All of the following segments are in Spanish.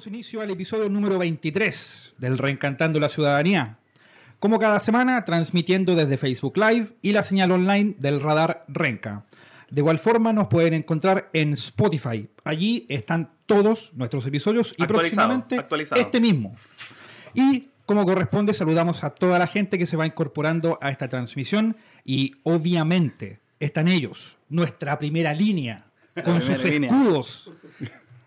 Damos inicio al episodio número 23 del Reencantando la Ciudadanía. Como cada semana, transmitiendo desde Facebook Live y la señal online del radar Renca. De igual forma, nos pueden encontrar en Spotify. Allí están todos nuestros episodios y Actualizado, próximamente actualizado. este mismo. Y como corresponde, saludamos a toda la gente que se va incorporando a esta transmisión y obviamente están ellos, nuestra primera línea, con sus línea.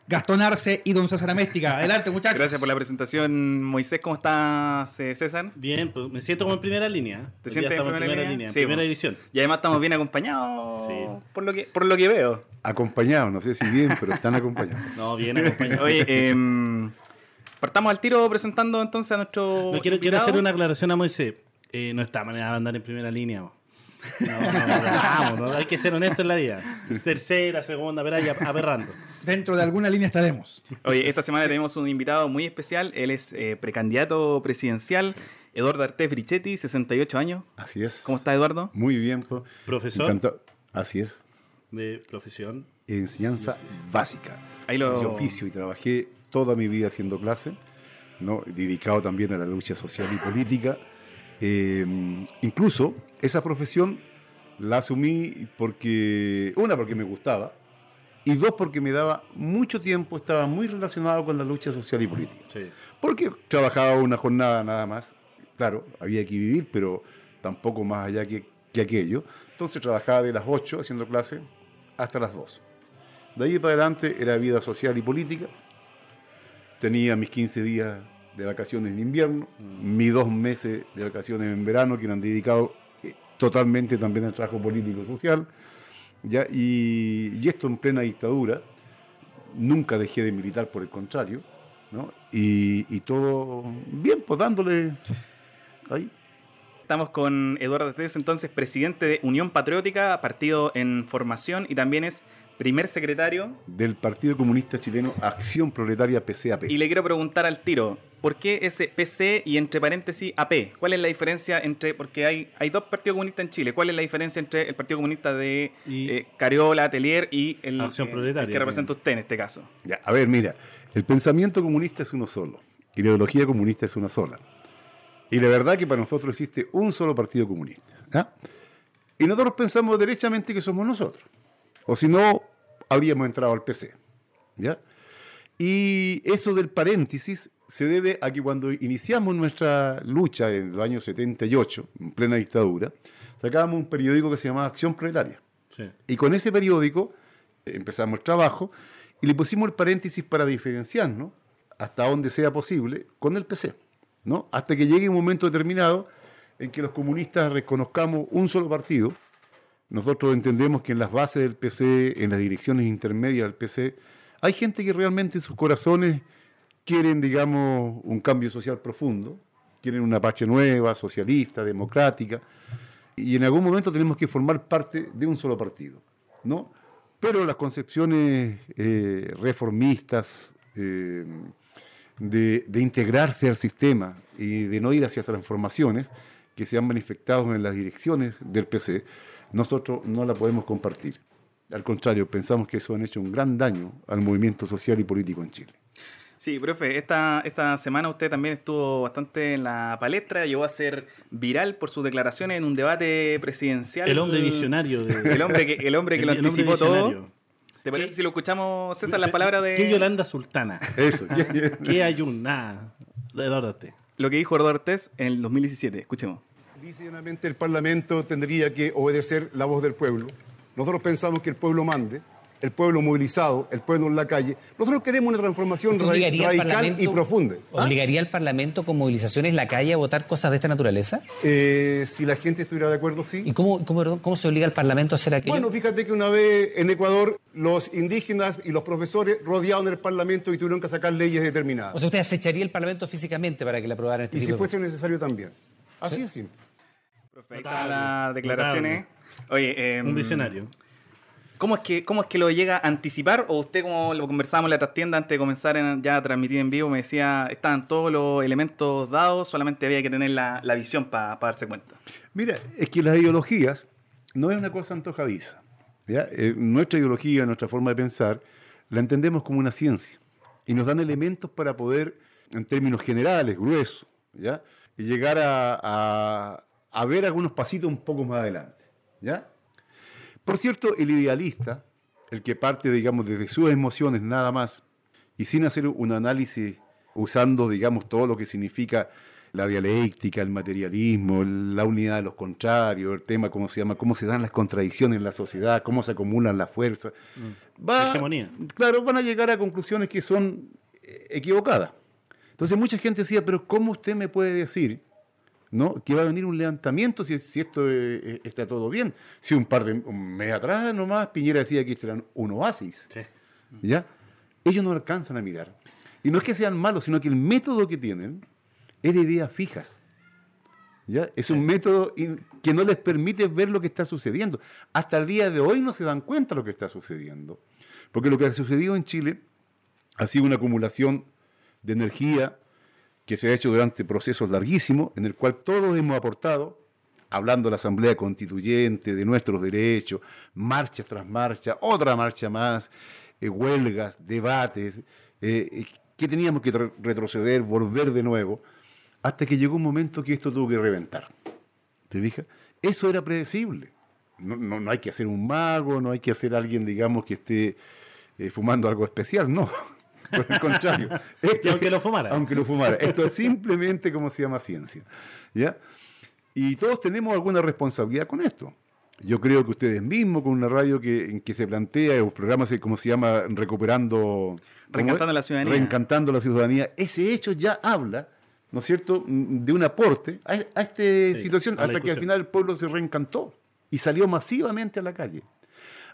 Gastón Arce y Don César Améstica. Adelante, muchachos. Gracias por la presentación, Moisés. ¿Cómo estás, eh, César? Bien, pues me siento como en primera línea. ¿Te Hoy sientes en estamos primera, línea? en Sí, primera po. edición. Y además estamos bien acompañados, Sí. por, lo que, por lo que veo. Acompañados, no sé si bien, pero están acompañados. No, bien acompañado. Oye, em, partamos al tiro presentando entonces a nuestro no, quiero, quiero hacer una aclaración a Moisés. Eh, no está manera de andar en primera línea. po. No, no, no, hay que ser honesto en la vida. Es tercera, segunda, pero ahí ap- aberrando. Dentro de alguna línea estaremos. Oye, esta semana tenemos un invitado muy especial. Él es eh, precandidato presidencial, Eduardo Artés Brichetti, 68 años. Así es. ¿Cómo está, Eduardo? Muy bien, pues. Profesor Encantado. Así es. de profesión. Enseñanza básica. Ahí lo- De oficio y trabajé toda mi vida haciendo clase, ¿no? dedicado también a la lucha social y política. Eh, incluso esa profesión la asumí porque, una, porque me gustaba, y dos, porque me daba mucho tiempo, estaba muy relacionado con la lucha social y política. Sí. Porque trabajaba una jornada nada más. Claro, había que vivir, pero tampoco más allá que, que aquello. Entonces trabajaba de las 8 haciendo clase hasta las 2. De ahí para adelante era vida social y política. Tenía mis 15 días de vacaciones en invierno, mis dos meses de vacaciones en verano, que eran dedicados totalmente también al trabajo político y social. ¿ya? Y, y esto en plena dictadura. Nunca dejé de militar, por el contrario. ¿no? Y, todo bien, pues dándole ahí. Estamos con Eduardo Artés, entonces presidente de Unión Patriótica, partido en formación y también es primer secretario. del Partido Comunista Chileno Acción Proletaria PCAP. Y le quiero preguntar al tiro, ¿por qué ese PC y entre paréntesis AP? ¿Cuál es la diferencia entre, porque hay, hay dos partidos comunistas en Chile, ¿cuál es la diferencia entre el Partido Comunista de Y- eh, Cariola, Atelier y el, Acción eh, Proletaria, el que representa usted en este caso? Ya, a ver, mira, el pensamiento comunista es uno solo y la ideología comunista es una sola. Y la verdad que para nosotros existe un solo partido comunista. ¿ya? Y nosotros pensamos derechamente que somos nosotros. O si no, habríamos entrado al PC. ¿ya? Y eso del paréntesis se debe a que cuando iniciamos nuestra lucha en los años 78, en plena dictadura, sacábamos un periódico que se llamaba Acción Proletaria. Sí. Y con ese periódico eh, empezamos el trabajo y le pusimos el paréntesis para diferenciarnos, hasta donde sea posible, con el PC. ¿no? Hasta que llegue un momento determinado en que los comunistas reconozcamos un solo partido. Nosotros entendemos que en las bases del PC, en las direcciones intermedias del PC, hay gente que realmente en sus corazones quieren, digamos, un cambio social profundo, quieren una patria nueva, socialista, democrática, y en algún momento tenemos que formar parte de un solo partido, ¿no? Pero las concepciones eh, reformistas eh, de integrarse al sistema y de no ir hacia transformaciones que se han manifestado en las direcciones del PC, nosotros no la podemos compartir. Al contrario, pensamos que eso han hecho un gran daño al movimiento social y político en Chile. Sí, profe, esta, esta semana usted también estuvo bastante en la palestra, llegó a ser viral por sus declaraciones en un debate presidencial. El hombre visionario. de- El hombre que, el hombre que El- lo anticipó todo. ¿Te parece ¿Qué? si lo escuchamos, César, las palabras de ¿Qué Yolanda Sultana? Eso. ¿Qué ayuná? De Eduardo Ortez. lo que dijo Eduardo Ortés en el 2017? Escuchemos. Dice el Parlamento tendría que obedecer la voz del pueblo. Nosotros pensamos que el pueblo mande, el pueblo movilizado, el pueblo en la calle. Nosotros queremos una transformación ¿Usted ra- obligaría al radical y profunda. ¿Ah? ¿Obligaría al Parlamento con movilizaciones en la calle a votar cosas de esta naturaleza? Eh, si la gente estuviera de acuerdo, sí. ¿Y cómo, cómo, cómo se obliga al Parlamento a hacer aquello? Bueno, fíjate que una vez en Ecuador los indígenas y los profesores rodearon el Parlamento y tuvieron que sacar leyes determinadas. o sea, usted acecharía el Parlamento físicamente para que le aprobaran este y si de fuese necesario también. Así es simple. Están las declaraciones. Oye, em, Un visionario. ¿Cómo es, que, ¿Cómo es que lo llega a anticipar? O usted, como lo conversábamos en la trastienda antes de comenzar en- ya a transmitir en vivo, me decía, estaban todos los elementos dados, solamente había que tener la, la visión para darse cuenta. Mira, es que las ideologías no es una cosa antojadiza. ¿ya? Eh, nuestra ideología, nuestra forma de pensar, la entendemos como una ciencia. y nos dan elementos para poder, en términos generales, gruesos, ¿ya? y llegar a, a- a ver algunos pasitos un poco más adelante. ¿ya? Por cierto, el idealista, el que parte, digamos, desde sus emociones nada más, y sin hacer un análisis usando, digamos, todo lo que significa la dialéctica, el materialismo, la unidad de los contrarios, el tema, ¿cómo se llama? Cómo se dan las contradicciones en la sociedad, cómo se acumulan las fuerzas. Va- Hegemonía. Claro, van a llegar a conclusiones que son eh, equivocadas. Entonces mucha gente decía, pero ¿cómo usted me puede decir ¿no? que va a venir un levantamiento si, si esto eh, eh, está todo bien? Si un par de un mes atrás nomás Piñera decía que esto era un oasis. Sí. ¿ya? Ellos no alcanzan a mirar. Y no es que sean malos, sino que el método que tienen es de ideas fijas. ¿ya? Es un método que no les permite ver lo que está sucediendo. Hasta el día de hoy no se dan cuenta de lo que está sucediendo. Porque lo que ha sucedido en Chile ha sido una acumulación de energía que se ha hecho durante procesos larguísimos, en el cual todos hemos aportado, hablando de la Asamblea Constituyente, de nuestros derechos, marcha tras marcha, otra marcha más, eh, huelgas, debates, eh, eh, que teníamos que retroceder, volver de nuevo, hasta que llegó un momento que esto tuvo que reventar. ¿Te fijas? Eso era predecible. No, no- no hay que hacer un mago, no hay que hacer alguien, digamos, que esté fumando algo especial, no. Por el contrario. Y aunque lo fumara. Aunque lo fumara. Esto es simplemente como se llama ciencia. ¿Ya? Y todos tenemos alguna responsabilidad con esto. Yo creo que ustedes mismos, con una radio que, en que se plantea, un programa así como se llama Recuperando... ¿cómo Reencantando la ciudadanía. Reencantando la ciudadanía. Ese hecho ya habla, ¿no es cierto?, Mm, de un aporte a, a esta Sí, situación, a hasta que al final el pueblo se reencantó y salió masivamente a la calle.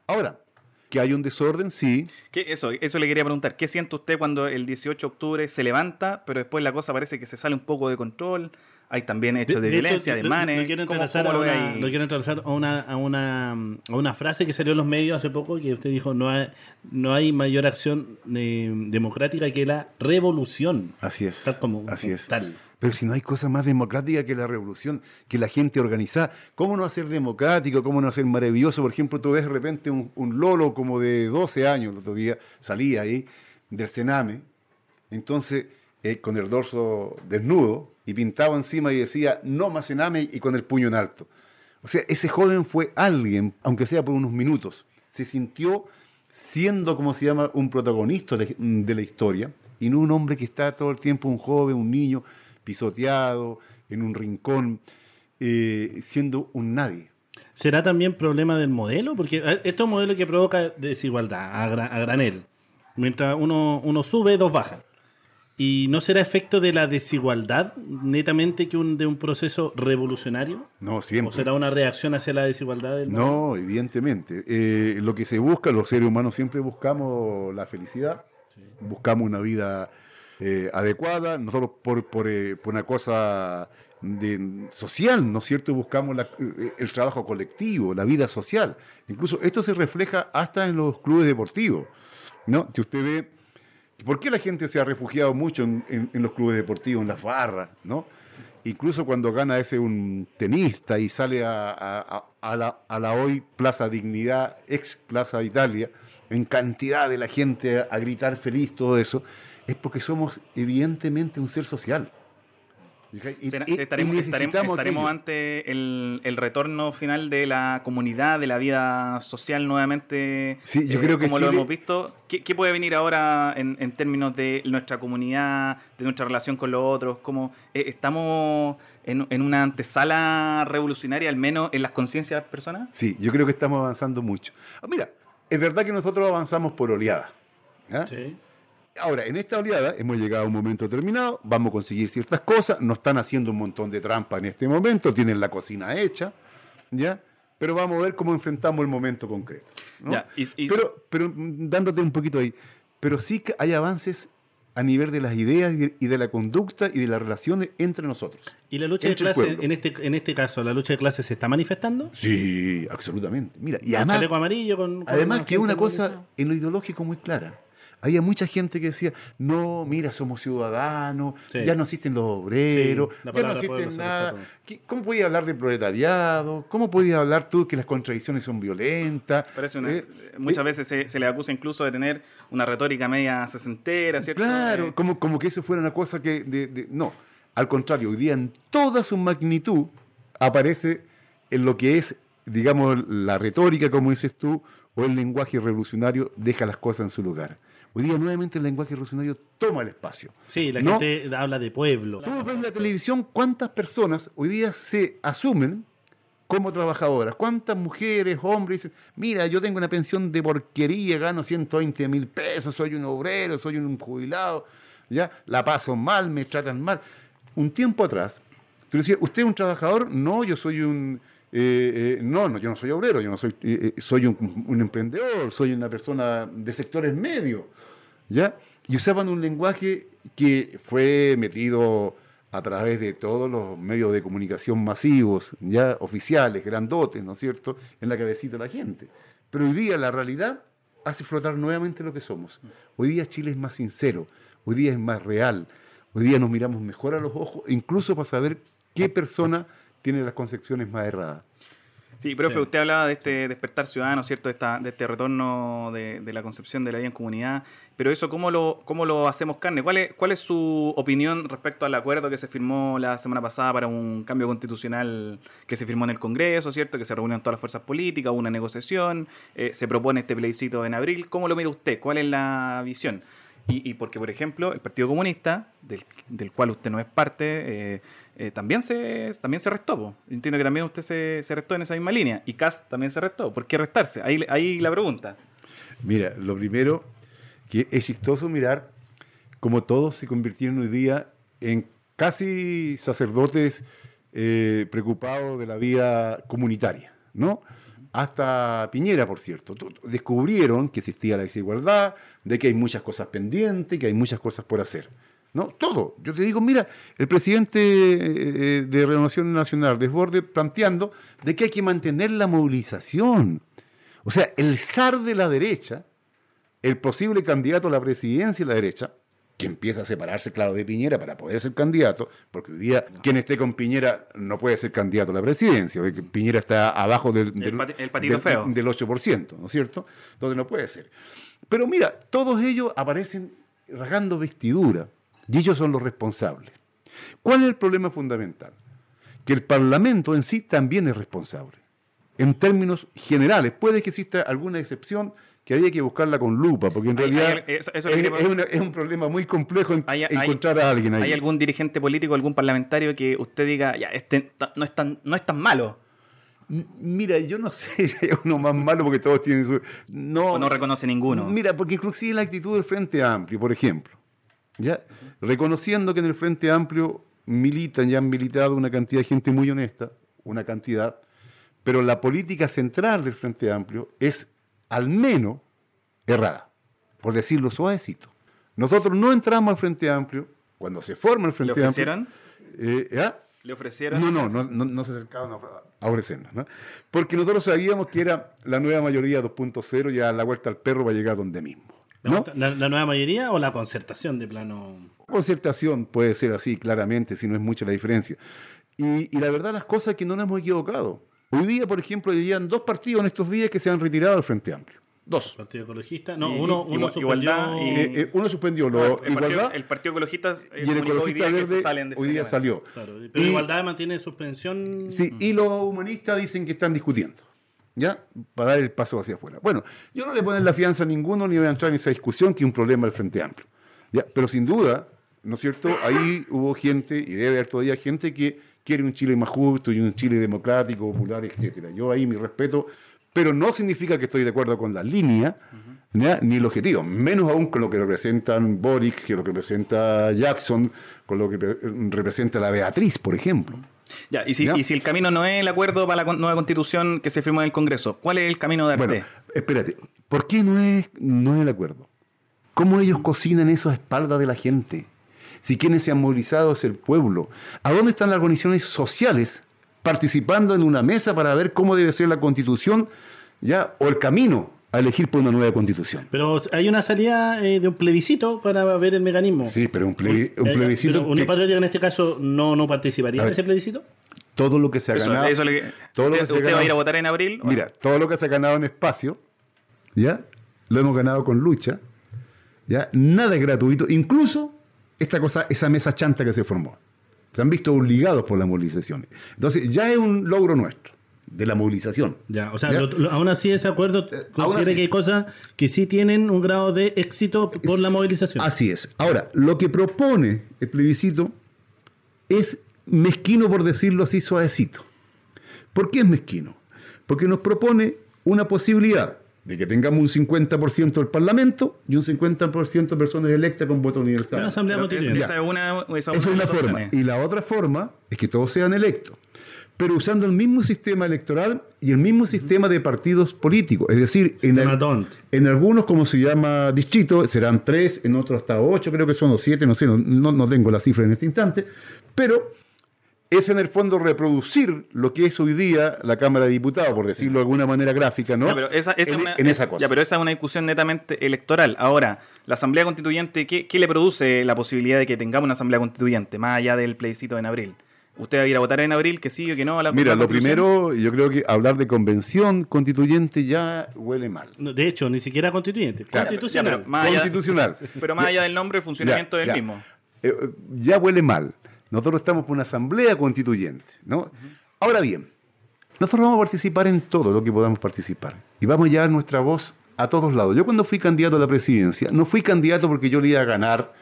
Ahora, que hay un desorden, sí, ¿Qué- eso, eso le quería preguntar. ¿Qué siente usted cuando el 18 de octubre se levanta, pero después la cosa parece que se sale un poco de control? Hay también hechos de, violencia, lo- ademanes. Lo, quiero ¿Cómo- entrelazar, cómo a una, ahí? lo quiero entrelazar a una, a, una, a una frase que salió en los medios hace poco, que usted dijo, no hay, no hay mayor acción eh, democrática que la revolución. Así es. Tal como- así es. tal. Pero si no hay cosa más democrática que la revolución, que la gente organizada, ¿cómo no hacer democrático? ¿Cómo no hacer maravilloso? Por ejemplo, tú ves de repente un, lolo como de 12 años, el otro día salía ahí del Sename, entonces eh, con el dorso desnudo y pintado encima y decía no más Sename y con el puño en alto. O sea, ese joven fue alguien, aunque sea por unos minutos, se sintió siendo, como se llama, un protagonista de, de la historia y no un hombre que está todo el tiempo, un joven, un niño, pisoteado en un rincón, eh, siendo un nadie. ¿Será también problema del modelo? Porque esto es un modelo que provoca desigualdad a, gra- a granel. Mientras uno, uno sube, dos bajan. ¿Y no será efecto de la desigualdad netamente que un, de un proceso revolucionario? No, ¿O siempre. será una reacción hacia la desigualdad del modelo? No, evidentemente. Eh, lo que se busca, los seres humanos siempre buscamos la felicidad, buscamos una vida eh, adecuada, nosotros por, por, eh, por una cosa de, social, ¿no es cierto? Buscamos eh, el trabajo colectivo, la vida social. Incluso esto se refleja hasta en los clubes deportivos, ¿no? Si usted ve, ¿por qué la gente se ha refugiado mucho en, los clubes deportivos, en las barras, ¿no? Incluso cuando gana ese un tenista y sale a, a- la, hoy Plaza Dignidad, ex Plaza Italia, en cantidad de la gente a gritar feliz, todo eso, es porque somos evidentemente un ser social. Y- Será- y- y estaremos estaremos- necesitamos estaremos aquello. ante el, el retorno final de la comunidad, de la vida social nuevamente. eh, Sí, yo creo que como lo Chile- hemos visto. ¿Qué, qué puede venir ahora en, en términos de nuestra comunidad, de nuestra relación con los otros? ¿Cómo, eh, ¿Estamos en, en una antesala revolucionaria, al menos en las conciencias de las personas? Sí, yo creo que estamos avanzando mucho. Ah, mira, es verdad que nosotros avanzamos por oleada. ¿ya? Sí. Ahora, en esta oleada hemos llegado a un momento determinado, vamos a conseguir ciertas cosas, nos están haciendo un montón de trampa en este momento, tienen la cocina hecha, ¿ya? Pero vamos a ver cómo enfrentamos el momento concreto. ¿no? Ya, y- y- pero, pero mm, dándote un poquito ahí, pero sí que hay avances a nivel de las ideas y de, la conducta y de las relaciones entre nosotros. ¿Y la lucha de clases, en este, en este caso, la lucha de clases se está manifestando? Sí, absolutamente. Mira, y además, amarillo, con, con Además que es una cosa en lo ideológico muy clara. Había mucha gente que decía, no, mira, somos ciudadanos, Sí. ya no existen los obreros, Sí, ya no palabra existe pueblo se nada. rescató. ¿Qué- ¿Cómo podías hablar de proletariado? ¿Cómo podías hablar tú que las contradicciones son violentas? Parece una- Eh, muchas eh, veces se, se le acusa incluso de tener una retórica media sesentera, ¿cierto? Claro, Eh, como, como que eso fuera una cosa que... de- de- no, al contrario, hoy día en toda su magnitud aparece en lo que es, digamos, la retórica, como dices tú, o el lenguaje revolucionario, deja las cosas en su lugar. Hoy día nuevamente el lenguaje revolucionario toma el espacio. Sí, la ¿No? gente habla de pueblo. Tú ves en la televisión cuántas personas hoy día se asumen como trabajadoras. ¿Cuántas mujeres, hombres dicen, mira, yo tengo una pensión de porquería, gano 120 mil pesos, soy un obrero, soy un jubilado, ya la paso mal, me tratan mal? Un tiempo atrás, tú decías, ¿usted es un trabajador? No, yo soy un... eh, eh, no, no, yo no soy obrero, yo no soy, eh, soy un, un emprendedor, soy una persona de sectores medios, ¿ya? Y usaban un lenguaje que fue metido a través de todos los medios de comunicación masivos, ya oficiales, grandotes, ¿no es cierto?, en la cabecita de la gente. Pero hoy día la realidad hace flotar nuevamente lo que somos. Hoy día Chile es más sincero, hoy día es más real, hoy día nos miramos mejor a los ojos, incluso para saber qué persona tiene las concepciones más erradas. Sí, profe, Sí. usted hablaba de este despertar ciudadano, ¿cierto? De, esta, de este retorno de, de la concepción de la vida en comunidad. Pero eso, ¿cómo lo, cómo lo hacemos carne? ¿Cuál es, ¿Cuál es su opinión respecto al acuerdo que se firmó la semana pasada para un cambio constitucional que se firmó en el Congreso, ¿cierto? Que se reunieron todas las fuerzas políticas, hubo una negociación, eh, se propone este plebiscito en abril. ¿Cómo lo mira usted? ¿Cuál es la visión? Y, y porque, por ejemplo, el Partido Comunista, del, del cual usted no es parte, eh, eh, también se también se restó. po. Entiendo que también usted se, se restó en esa misma línea. Y Cast también se restó. ¿Por qué restarse? Ahí, ahí la pregunta. Mira, lo primero que es chistoso mirar cómo todos se convirtieron hoy día en casi sacerdotes eh, preocupados de la vida comunitaria, ¿no? Hasta Piñera, por cierto. Descubrieron que existía la desigualdad, de que hay muchas cosas pendientes, que hay muchas cosas por hacer. ¿No? Todo. Yo te digo, mira, el presidente eh, de Renovación Nacional, Desborde, planteando de que hay que mantener la movilización. O sea, el zar de la derecha, el posible candidato a la presidencia de la derecha, que empieza a separarse, claro, de Piñera para poder ser candidato, porque hoy día quien esté con Piñera no puede ser candidato a la presidencia, porque Piñera está abajo del, del, el del- feo. del 8%, ¿no es cierto? Donde no puede ser. Pero mira, todos ellos aparecen rasgando vestidura, y ellos son los responsables. ¿Cuál es el problema fundamental? Que el Parlamento en sí también es responsable. En términos generales, puede que exista alguna excepción que había que buscarla con lupa, porque en Hay- realidad hay- eso- eso le es, quería- es una- es un problema muy complejo en- ¿Hay, encontrar a alguien ahí. ¿Hay algún dirigente político, algún parlamentario que usted diga, ya, este no, es tan, no es tan malo? Mira, yo no sé si hay uno más malo porque todos tienen su... No, ¿O no reconoce ninguno? Mira, porque inclusive la actitud del Frente Amplio, por ejemplo, ¿ya? reconociendo que en el Frente Amplio militan y han militado una cantidad de gente muy honesta, una cantidad, pero la política central del Frente Amplio es al menos errada, por decirlo suavecito. Nosotros no entramos al Frente Amplio cuando se forma el ¿Le Frente ofrecieron? Amplio. eh, ¿ah? ¿Le ofrecieron? No, no, no, no, no se acercaban a a ofrecernos, ¿no? Porque nosotros sabíamos que era la nueva mayoría 2.0, ya la vuelta al perro va a llegar donde mismo. ¿La, ¿no? la- la nueva mayoría o la concertación de plano? Concertación puede ser así, claramente, si no es mucha la diferencia. Y, y la verdad, las cosas es que no nos hemos equivocado. Hoy día, por ejemplo, habían dos partidos en estos días que se han retirado del Frente Amplio. Dos. Partido Ecologista. No, Y- uno, uno igual- suspendió- igualdad y- Eh, eh, uno suspendió No, lo, el, partido, igualdad el Partido Ecologista eh, y el hoy ecologista día se verde salen hoy día salió. Claro, pero Y- igualdad mantiene suspensión. Sí, y los humanistas dicen que están discutiendo, ¿ya? Para dar el paso hacia afuera. Bueno, yo no le poner la fianza a ninguno ni voy a entrar en esa discusión, que es un problema del Frente Amplio. ¿ya? Pero sin duda, ¿no es cierto? Ahí hubo gente, y debe haber todavía gente, que quiere un Chile más justo y un Chile democrático, popular, etcétera. Yo ahí mi respeto, pero no significa que estoy de acuerdo con la línea, ¿ya? ni el objetivo, menos aún con lo que representan Boric, que lo que representa Jackson, con lo que pre- representa la Beatriz, por ejemplo. Ya, y si, Ya. y si el camino no es el acuerdo para la nueva constitución que se firmó en el Congreso, ¿cuál es el camino de Arte? Bueno, espérate, ¿por qué no es, no es el acuerdo? ¿Cómo ellos cocinan eso a espaldas de la gente? Si quienes se han movilizado es el pueblo. ¿A dónde están las organizaciones sociales participando en una mesa para ver cómo debe ser la constitución ya, o el camino a elegir por una nueva constitución. Pero hay una salida eh, de un plebiscito para ver el mecanismo. Sí, pero un, plebi- un Eh, plebiscito. Patriótica en este caso no, no participaría A en ese plebiscito. todo lo que se ha Eso- ganado. eso le- todo lo ¿Usted, que se va a ir a votar en abril? Mira, todo lo que se ha ganado en espacio, ¿ya? Lo hemos ganado con lucha, ¿ya? Nada es gratuito, incluso esta cosa, esa mesa chanta que se formó. Se han visto obligados por las movilizaciones. Entonces, ya es un logro nuestro, de la movilización. Ya, o sea, ¿Ya? lo- lo- aún así ese acuerdo aún considera que hay cosas que sí tienen un grado de éxito por la movilización. Así es. Ahora, lo que propone el plebiscito es mezquino, por decirlo así, suavecito. ¿Por qué es mezquino? Porque nos propone una posibilidad de que tengamos un 50% del Parlamento y un 50% de personas electas con voto universal. Una asamblea Pero es- constituyente. esa es una, esa Esa una es una forma. Y la otra forma es que todos sean electos, pero usando el mismo sistema electoral y el mismo sistema de partidos políticos. Es decir, en, el- algunos, como se llama distrito, serán tres, en otros hasta ocho, creo que son o siete, no sé, no, tengo la cifra en este instante, pero es en el fondo reproducir lo que es hoy día la Cámara de Diputados, por decirlo de alguna manera gráfica, ¿no? Ya, pero esa, esa en, una, en esa cosa. ya, pero esa es una discusión netamente electoral. Ahora, la Asamblea Constituyente, ¿qué, qué le produce la posibilidad de que tengamos una Asamblea Constituyente, más allá del plebiscito en abril? ¿Usted va a ir a votar en abril, que sí o que no? a la- Mira, la lo primero, yo creo que hablar de convención constituyente ya huele mal. No, De hecho, ni siquiera constituyente, Claro, constitucional. ya, pero más allá- Constitucional. Pero más allá del nombre, el funcionamiento Ya, del ya. mismo. Eh, eh, ya huele mal. Nosotros estamos por una asamblea constituyente, ¿no? Ahora bien, nosotros vamos a participar en todo lo que podamos participar y vamos a llevar nuestra voz a todos lados. Yo cuando fui candidato a la presidencia, no fui candidato porque yo le iba a ganar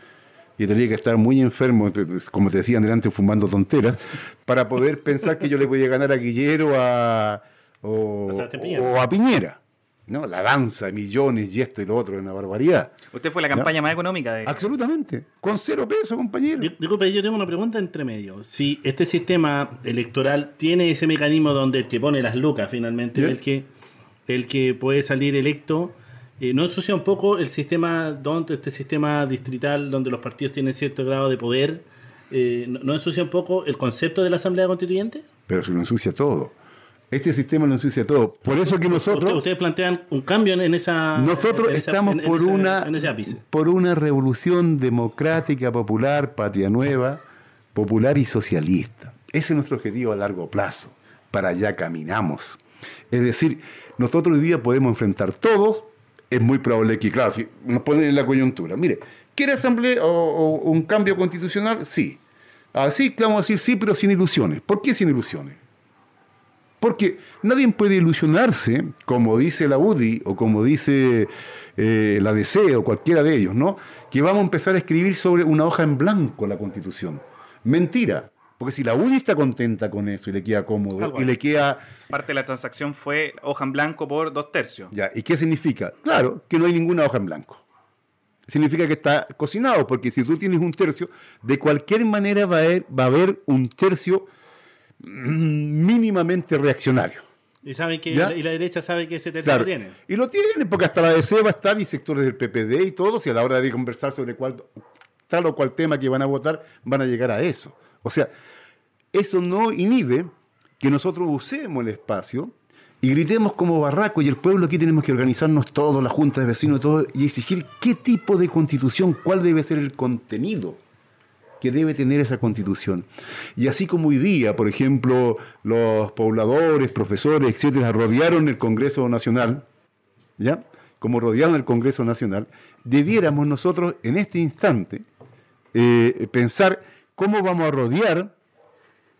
y tenía que estar muy enfermo, como te decían delante, fumando tonteras, para poder pensar que yo le podía ganar a Guillero a, o, A Piñera. o a Piñera. ¿no? La danza, millones y esto y lo otro, es una barbaridad. Usted fue la campaña más económica de... Absolutamente. Con cero pesos, compañero. Di- Disculpe, yo tengo una pregunta entre medio. Si este sistema electoral tiene ese mecanismo donde el que pone las lucas finalmente, el que el que puede salir electo, eh, ¿no ensucia un poco el sistema donde este sistema distrital donde los partidos tienen cierto grado de poder? Eh, ¿no, no ensucia un poco el concepto de la Asamblea Constituyente? Pero se lo ensucia todo. Este sistema lo ensucia todo. Por eso que nosotros, Usted- Ustedes plantean un cambio en esa. nosotros en esa- estamos en- en por ese- una por una revolución democrática, popular, patria nueva, popular y socialista. Ese es nuestro objetivo a largo plazo. Para allá caminamos. Es decir, nosotros hoy día podemos enfrentar todos. Es muy probable que, claro, si nos ponen en la coyuntura. Mire, ¿quiere asamblea o, un cambio constitucional? Sí. Así que vamos a decir sí, pero sin ilusiones. ¿Por qué sin ilusiones? Porque nadie puede ilusionarse, como dice la UDI o como dice eh, la DC o cualquiera de ellos, ¿no? Que vamos a empezar a escribir sobre una hoja en blanco la Constitución. Mentira. Porque si la UDI está contenta con eso y le queda cómodo y le queda... Parte de la transacción fue hoja en blanco por dos tercios. Ya, ¿Y qué significa? Claro, que no hay ninguna hoja en blanco. Significa que está cocinado, porque si tú tienes un tercio, de cualquier manera va a haber, va a haber un tercio mm, mínimamente reaccionario. Y saben que ¿Ya? y la derecha sabe que ese tercio Claro. lo tiene. Y lo tienen, porque hasta la DC va a estar y sectores del PPD y todos, y a la hora de conversar sobre cuál, tal o cual tema que van a votar, van a llegar a eso. O sea, eso no inhibe que nosotros usemos el espacio y gritemos como barraco, y el pueblo aquí tenemos que organizarnos todos, la junta de vecinos, todo, y exigir qué tipo de constitución, cuál debe ser el contenido que debe tener esa constitución. Y así como hoy día, por ejemplo, los pobladores, profesores, etcétera, rodearon el Congreso Nacional, ¿ya? Como rodearon el Congreso Nacional, debiéramos nosotros en este instante eh, pensar cómo vamos a rodear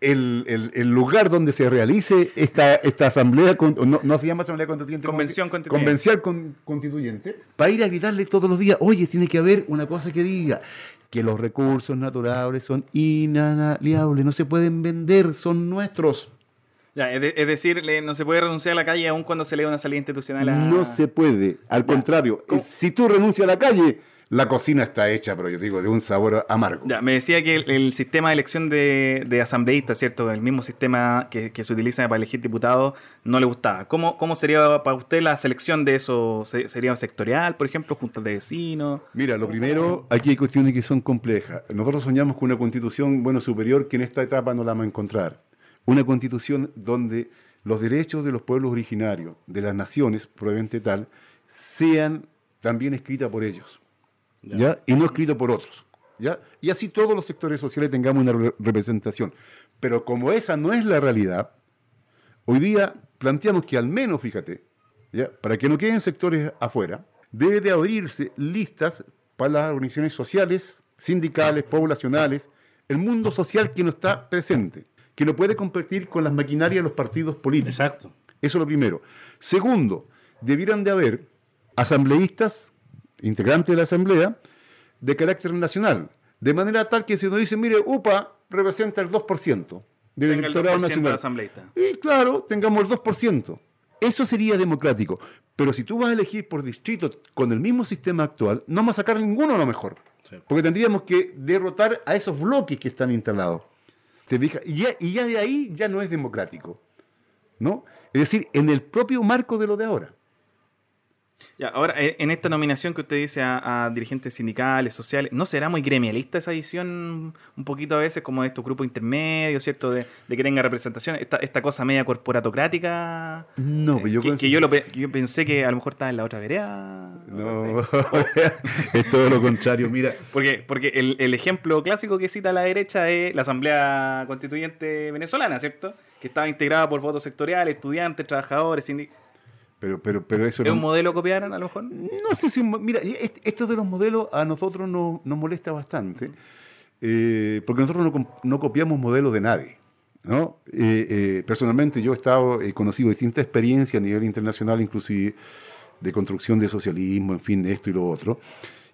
el, el- el lugar donde se realice esta, esta asamblea, no, no se llama asamblea constituyente, ¿cómo Convención constituyente. Convención con- constituyente, para ir a gritarle todos los días, oye, tiene que haber una cosa que diga que los recursos naturales son inaliables, no se pueden vender, son nuestros. Ya, es, de- es decir, no se puede renunciar a la calle aun cuando se le da una salida institucional a... No se puede, al contrario, ¿Cómo? si tú renuncias a la calle, la cocina está hecha, pero yo digo, de un sabor amargo. Ya, me decía que el, el sistema de elección de, de asambleístas, ¿cierto? El mismo sistema que, que se utiliza para elegir diputados, no le gustaba. ¿Cómo, cómo sería para usted la selección de eso? Se- ¿Sería sectorial, por ejemplo, juntas de vecinos? Mira, lo primero, aquí hay cuestiones que son complejas. Nosotros soñamos con una constitución, bueno, superior, que en esta etapa no la vamos a encontrar. Una constitución donde los derechos de los pueblos originarios, de las naciones, probablemente tal, sean también escritas por ellos, ¿ya? Y no escritas por otros, ¿ya? Y así todos los sectores sociales tengamos una re- representación. Pero como esa no es la realidad, hoy día planteamos que al menos, fíjate, ¿ya? para que no queden sectores afuera, debe de abrirse listas para las organizaciones sociales, sindicales, poblacionales, el mundo social que no está presente, que no puede competir con las maquinarias de los partidos políticos. Exacto. Eso es lo primero. Segundo, debieran de haber asambleístas, integrantes de la asamblea, de carácter nacional, de manera tal que si uno dice, mire, UPA representa el 2% del Tenga el 2% electorado de nacional. asambleísta. Y claro, tengamos el 2%. Eso sería democrático. Pero si tú vas a elegir por distrito con el mismo sistema actual, no vamos a sacar ninguno a lo mejor. Sí. Porque tendríamos que derrotar a esos bloques que están instalados. ¿Te fijas? Y ya, y ya de ahí ya no es democrático. ¿No? Es decir, en el propio marco de lo de ahora. Ya, ahora, eh, en esta nominación que usted dice a, a dirigentes sindicales, sociales, ¿no será muy gremialista esa visión un poquito a veces como de estos grupos intermedios, ¿cierto? De, de que tenga representación, esta, esta cosa media corporatocrática. No, eh, pero yo que, que yo, lo pe- yo pensé que a lo mejor estaba en la otra vereda. No, es todo lo contrario. Mira, Porque, porque el, el ejemplo clásico que cita la derecha es la Asamblea Constituyente venezolana, ¿cierto? Que estaba integrada por votos sectoriales, estudiantes, trabajadores, sindicales. Pero, pero, pero eso ¿Es no- un modelo copiar a lo mejor? No sé si. un Mira, est- esto de los modelos a nosotros nos, nos molesta bastante, eh, porque nosotros no, no copiamos modelos de nadie. ¿no? Eh, eh, personalmente, yo he estado, he conocido distintas experiencias a nivel internacional, inclusive de construcción de socialismo, en fin, de esto y lo otro,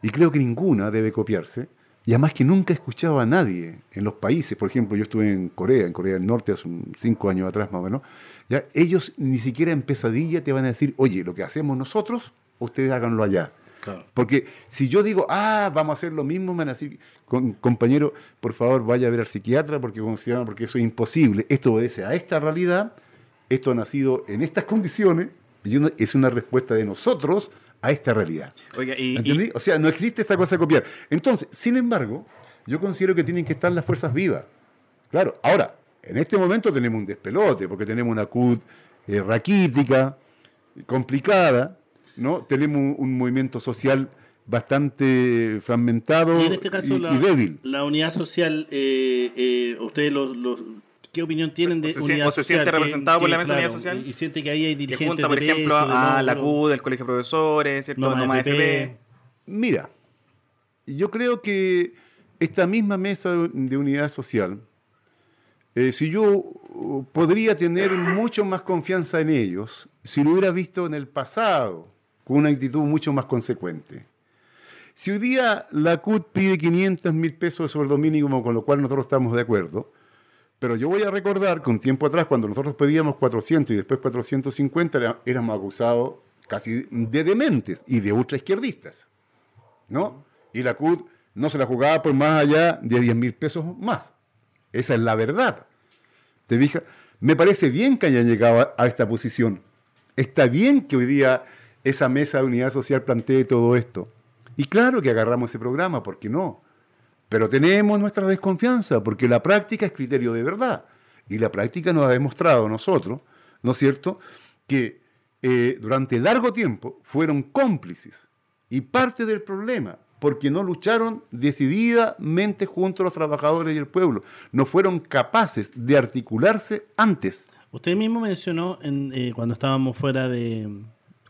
y creo que ninguna debe copiarse. Y además que nunca he escuchado a nadie en los países, por ejemplo, yo estuve en Corea, en Corea del Norte hace cinco años atrás más o menos, ya, ellos ni siquiera en pesadilla te van a decir, oye, lo que hacemos nosotros, ustedes háganlo allá. Claro. Porque si yo digo, ah, vamos a hacer lo mismo, me van a decir, "Con- compañero, por favor, vaya a ver al psiquiatra porque, porque eso es imposible. Esto obedece a esta realidad, esto ha nacido en estas condiciones y una- es una respuesta de nosotros a esta realidad. Oiga, y, y- ¿Entendí? O sea, no existe esta cosa de copiar. Entonces, sin embargo, yo considero que tienen que estar las fuerzas vivas. Claro, ahora, en este momento tenemos un despelote, porque tenemos una CUT eh, raquítica, complicada, ¿no? Tenemos un, un movimiento social bastante fragmentado Y en este caso, y- la, y débil. la unidad social, eh, eh, ¿ustedes los, los- qué opinión tienen de ¿O se unidad o se social? siente Que- representado por que, la mesa de unidad social? Y siente que ahí hay que dirigentes junta, por de ejemplo, peso, de a la CUD, del Colegio de Profesores, ¿cierto? Loma Loma FP. FP. Mira, yo creo que esta misma mesa de de unidad social, eh, si yo uh, podría tener mucho más confianza en ellos, si lo hubiera visto en el pasado, con una actitud mucho más consecuente. Si hoy día la CUT pide 500 mil pesos de sueldo mínimo, con lo cual nosotros estamos de acuerdo, pero yo voy a recordar que un tiempo atrás, cuando nosotros pedíamos 400 y después 450, era- éramos acusados casi de dementes y de ultraizquierdistas. ¿no? Y la CUD no se la jugaba por más allá de 10 mil pesos más. Esa es la verdad. ¿Te fijas? Me parece bien que hayan llegado a esta posición. Está bien que hoy día esa mesa de unidad social plantee todo esto. Y claro que agarramos ese programa, ¿por qué no? Pero tenemos nuestra desconfianza, porque la práctica es criterio de verdad. Y la práctica nos ha demostrado a nosotros, ¿no es cierto?, que eh, durante largo tiempo fueron cómplices y parte del problema, porque no lucharon decididamente junto a los trabajadores y el pueblo. No fueron capaces de articularse antes. Usted mismo mencionó en, eh, cuando estábamos fuera de,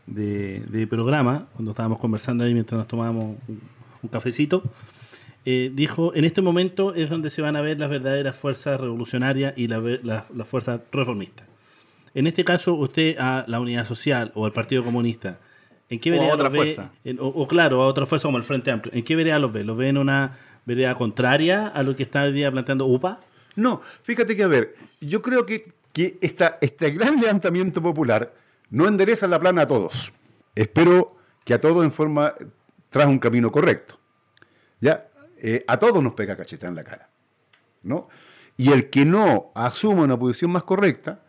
de- programa, cuando estábamos conversando ahí mientras nos tomábamos un cafecito, eh, dijo, en este momento es donde se van a ver las verdaderas fuerzas revolucionarias y la ve- la- las fuerzas reformistas. En este caso, usted a la Unidad Social o al Partido Comunista, ¿en qué O a vereda otra los ve? fuerza. En- o, o claro, a otra fuerza como el Frente Amplio. ¿En qué vereda los ve? ¿Los ve en una vereda contraria a lo que está hoy día planteando UPA? No, fíjate que, a ver, yo creo que, que esta, este gran levantamiento popular no endereza la plana a todos. Espero que a todos en forma, tras un camino correcto. Ya, Eh, a todos nos pega cacheta en la cara. ¿no? Y el que no asuma una posición más correcta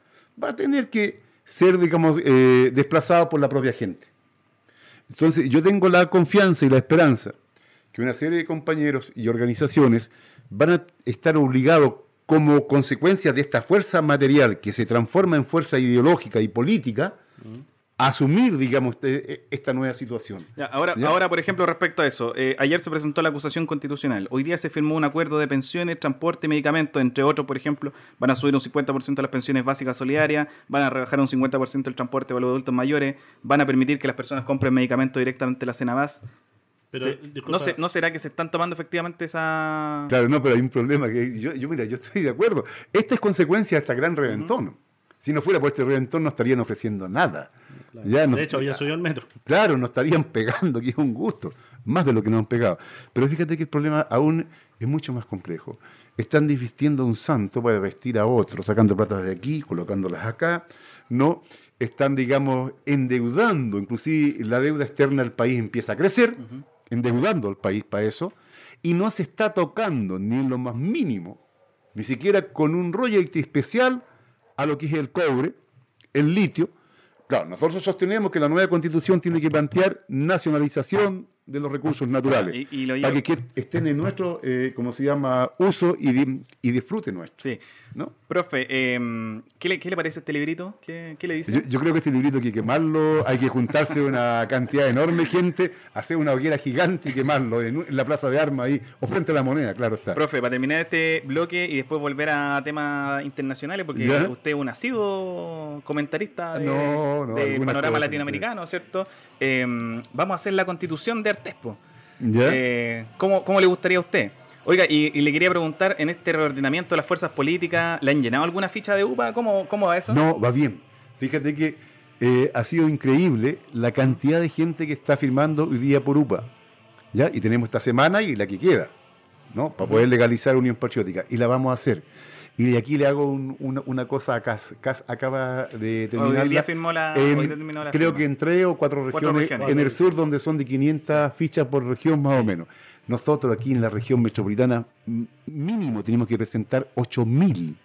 va a tener que ser, digamos, eh, desplazado por la propia gente. Entonces, yo tengo la confianza y la esperanza que una serie de compañeros y organizaciones van a estar obligados como consecuencia de esta fuerza material que se transforma en fuerza ideológica y política asumir, digamos, este- esta nueva situación. Ya, ahora, ¿Ya? ahora, por ejemplo, respecto a eso, eh, ayer se presentó la acusación constitucional. Hoy día se firmó un acuerdo de pensiones, transporte y medicamentos. Entre otros, por ejemplo, van a subir un 50% las pensiones básicas solidarias, van a rebajar un 50% el transporte para los adultos mayores, van a permitir que las personas compren medicamentos directamente en la Cenabás. Pero, Se- ¿no, se- ¿No será que se están tomando efectivamente esa... Claro, no, pero hay un problema que yo, yo, mira, yo estoy de acuerdo. Esta es consecuencia de este gran reventón. Si no fuera por este reventón, no estarían ofreciendo nada. Claro. Ya no- de hecho, había subido el metro. Claro, nos estarían pegando, que es un gusto, más de lo que nos han pegado. Pero fíjate que el problema aún es mucho más complejo. Están vistiendo a un santo para vestir a otro, sacando plata de aquí, colocándolas acá, ¿no? Están, digamos, endeudando, inclusive la deuda externa del país empieza a crecer, endeudando al país para eso, y no se está tocando ni en lo más mínimo, ni siquiera con un royalty especial a lo que es el cobre, el litio. Claro, nosotros sostenemos que la nueva constitución tiene que plantear nacionalización de los recursos naturales, Y- y lo para que, estén en nuestro, eh, como se llama, uso y, di- y disfrute nuestro. Sí. ¿no? Profe, eh, ¿qué, le, ¿qué le parece este librito? ¿Qué, qué le dice? Yo, yo creo que este librito hay que quemarlo, hay que juntarse una cantidad enorme de gente, hacer una hoguera gigante y quemarlo en, en la plaza de armas ahí, o frente a la moneda, claro está. Profe, para terminar este bloque y después volver a temas internacionales, porque ¿Ya? usted es un asiduo comentarista de, No, no, de panorama latinoamericano, ¿cierto? Eh, vamos a hacer la constitución de Artespo. ¿Ya? Eh, ¿cómo, cómo le gustaría a usted? Oiga, y, y le quería preguntar, en este reordenamiento de las fuerzas políticas, ¿le han llenado alguna ficha de UPA? ¿Cómo, cómo va eso? No, va bien. Fíjate que eh, ha sido increíble la cantidad de gente que está firmando hoy día por UPA. ¿ya? Y tenemos esta semana y la que queda, ¿no? Para poder legalizar Unión Patriótica. Y la vamos a hacer. Y de aquí le hago un- una, una cosa a Cas. Cas acaba de terminar. día firmó la- hoy terminó la creo firma. que en tres o cuatro Cuatro regiones, en el sur, donde son de 500 fichas por región más o menos. Nosotros aquí en la región metropolitana, mínimo tenemos que presentar 8000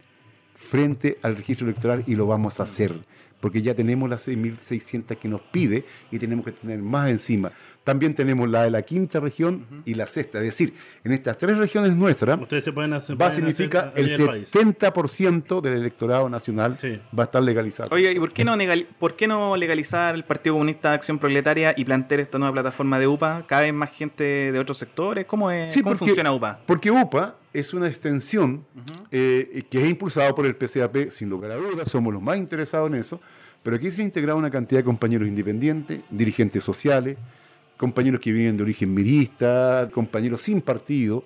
frente al registro electoral y lo vamos a hacer, porque ya tenemos las 6.600 que nos pide y tenemos que tener más encima. También tenemos la de la quinta región y la sexta, es decir, en estas tres regiones nuestras Ustedes se pueden hacer. va a significar el país. 70% del electorado nacional Sí. va a estar legalizado. Oye, ¿y por qué, no por qué no legalizar el Partido Comunista de Acción Proletaria y plantear esta nueva plataforma de UPA? ¿Cada vez más gente de otros sectores? ¿Cómo, es, Sí, ¿cómo porque- funciona UPA? Porque UPA es una extensión eh, que es impulsado por el PCAP, sin lugar a dudas, somos los más interesados en eso, pero aquí se ha integrado una cantidad de compañeros independientes, dirigentes sociales, compañeros que vienen de origen mirista, compañeros sin partido,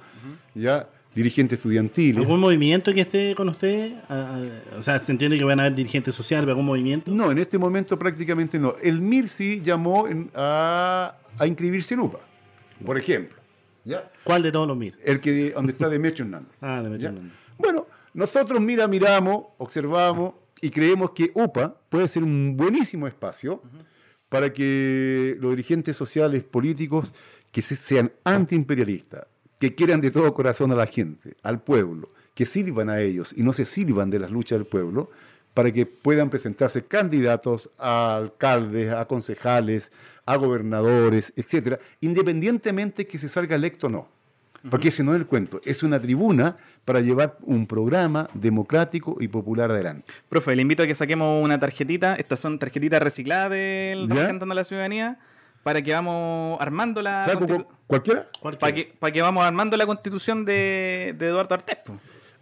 ya dirigentes estudiantiles. ¿Algún movimiento que esté con usted? Ah, ah, o sea, se entiende que van a haber dirigentes sociales, algún movimiento. No, en este momento prácticamente no. El MIR sí llamó en- a, a inscribirse en UPA, por ejemplo. ¿Ya? ¿Cuál de todos los mil? El que donde está Demetrio Hernández. Ah, de ¿Ya? Metro Hernández. Bueno, nosotros mira, miramos, observamos y creemos que UPA puede ser un buenísimo espacio para que los dirigentes sociales, políticos, que se- sean antiimperialistas, que quieran de todo corazón a la gente, al pueblo, que sirvan a ellos y no se sirvan de las luchas del pueblo, para que puedan presentarse candidatos a alcaldes, a concejales, a gobernadores, etcétera, independientemente que se salga electo o no. Porque ese no es el cuento, es una tribuna para llevar un programa democrático y popular adelante. Profe, le invito a que saquemos una tarjetita. Estas son tarjetitas recicladas del. Representando a la Ciudadanía para que vamos armando la ¿Saco constitu- cu- cualquiera? Cualquiera. para que, para que vamos armando la constitución de, de Eduardo Artés.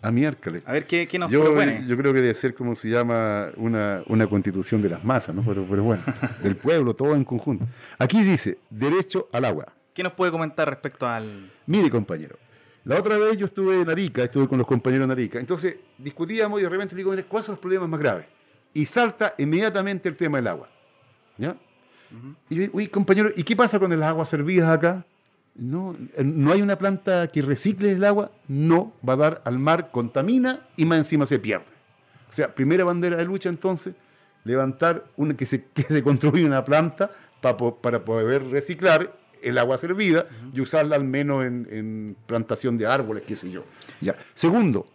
A miércoles. A ver qué, qué nos Yo, propone. yo creo que debe ser como se llama una, una constitución de las masas, ¿no? Pero, pero bueno, del pueblo, todo en conjunto. Aquí dice, derecho al agua. ¿Qué nos puede comentar respecto al... Mire, compañero, la otra vez yo estuve en Arica, estuve con los compañeros en Arica, entonces discutíamos y de repente digo, mire, ¿cuáles son los problemas más graves? Y salta inmediatamente el tema del agua. ¿Ya? Y yo digo, uy, compañero, ¿y qué pasa con las aguas servidas acá? No, eh, no hay una planta que recicle el agua, no, va a dar al mar, contamina y más encima se pierde. O sea, primera bandera de lucha entonces, levantar una, que, se, que se construya una planta pa para poder reciclar el agua servida y usarla al menos en, en plantación de árboles, qué sé yo. Ya. Segundo,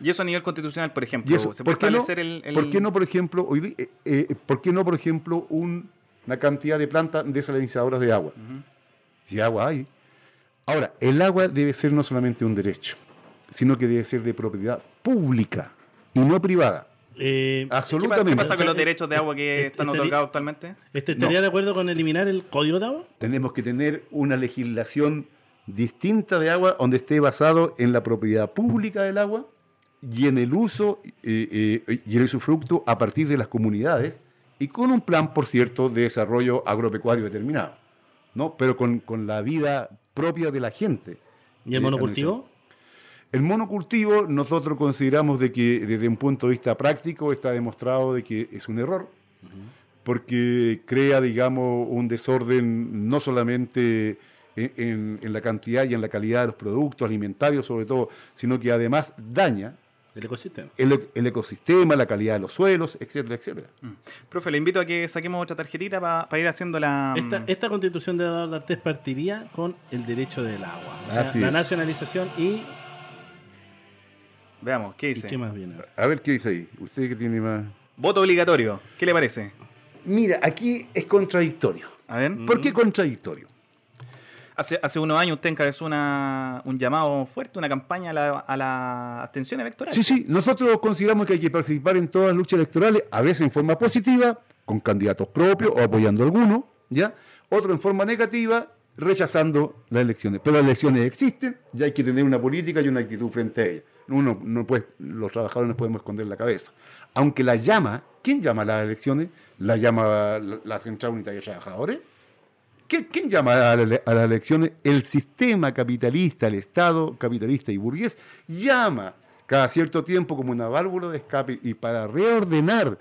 Y eso a nivel constitucional, por ejemplo. eso, ¿Se puede ¿por, qué no, el, el- por qué no, por ejemplo, hoy, eh, eh, ¿por qué no, por ejemplo, un- una cantidad de plantas desalinizadoras de agua? Si agua hay. Ahora, el agua debe ser no solamente un derecho, sino que debe ser de propiedad pública y no privada. Eh, ¿Qué, Absolutamente. qué pasa con los derechos de agua que eh, están estaría- otorgados actualmente? este, ¿Estaría de acuerdo con eliminar el código de agua? Tenemos que tener una legislación distinta de agua donde esté basado en la propiedad pública del agua y en el uso eh, eh, y el usufructo a partir de las comunidades y con un plan, por cierto, de desarrollo agropecuario determinado, ¿no? pero con, con la vida propia de la gente. ¿Y el Eh, monocultivo? El monocultivo nosotros consideramos de que desde un punto de vista práctico está demostrado de que es un error, porque crea, digamos, un desorden no solamente en, en- en la cantidad y en la calidad de los productos alimentarios sobre todo, sino que además daña El ecosistema. el, el ecosistema, la calidad de los suelos, etcétera, etcétera. Profe, le invito a que saquemos otra tarjetita para ir haciendo la... Esta, esta constitución de Eduardo Artés partiría con el derecho del agua. O sea, Así la es. nacionalización y, Veamos, ¿qué ¿y dice? qué más viene. A ver qué dice ahí. Usted que tiene más. Voto obligatorio. ¿Qué le parece? Mira, aquí es contradictorio. A ver. ¿Por qué contradictorio? Hace, hace unos años usted encabezó una, un llamado fuerte, una campaña a la, a abstención electoral. Sí, sí, nosotros consideramos que hay que participar en todas las luchas electorales, a veces en forma positiva, con candidatos propios o apoyando a alguno, ¿ya? Otro en forma negativa, rechazando las elecciones. Pero las elecciones existen, ya hay que tener una política y una actitud frente a ellas. Uno no puede, los trabajadores no podemos esconder la cabeza. Aunque la llama, ¿quién llama a las elecciones? ¿La llama la, la Central Unitaria de Trabajadores? ¿Quién, llama a, la- a las elecciones? El sistema capitalista, el Estado capitalista y burgués llama cada cierto tiempo como una válvula de escape y para reordenar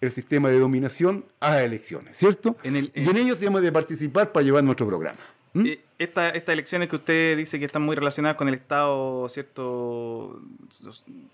el sistema de dominación a elecciones, ¿cierto? En el- y en ellos tenemos de participar para llevar nuestro programa. ¿Mm? Eh, esta- estas elecciones que usted dice que están muy relacionadas con el Estado, cierto,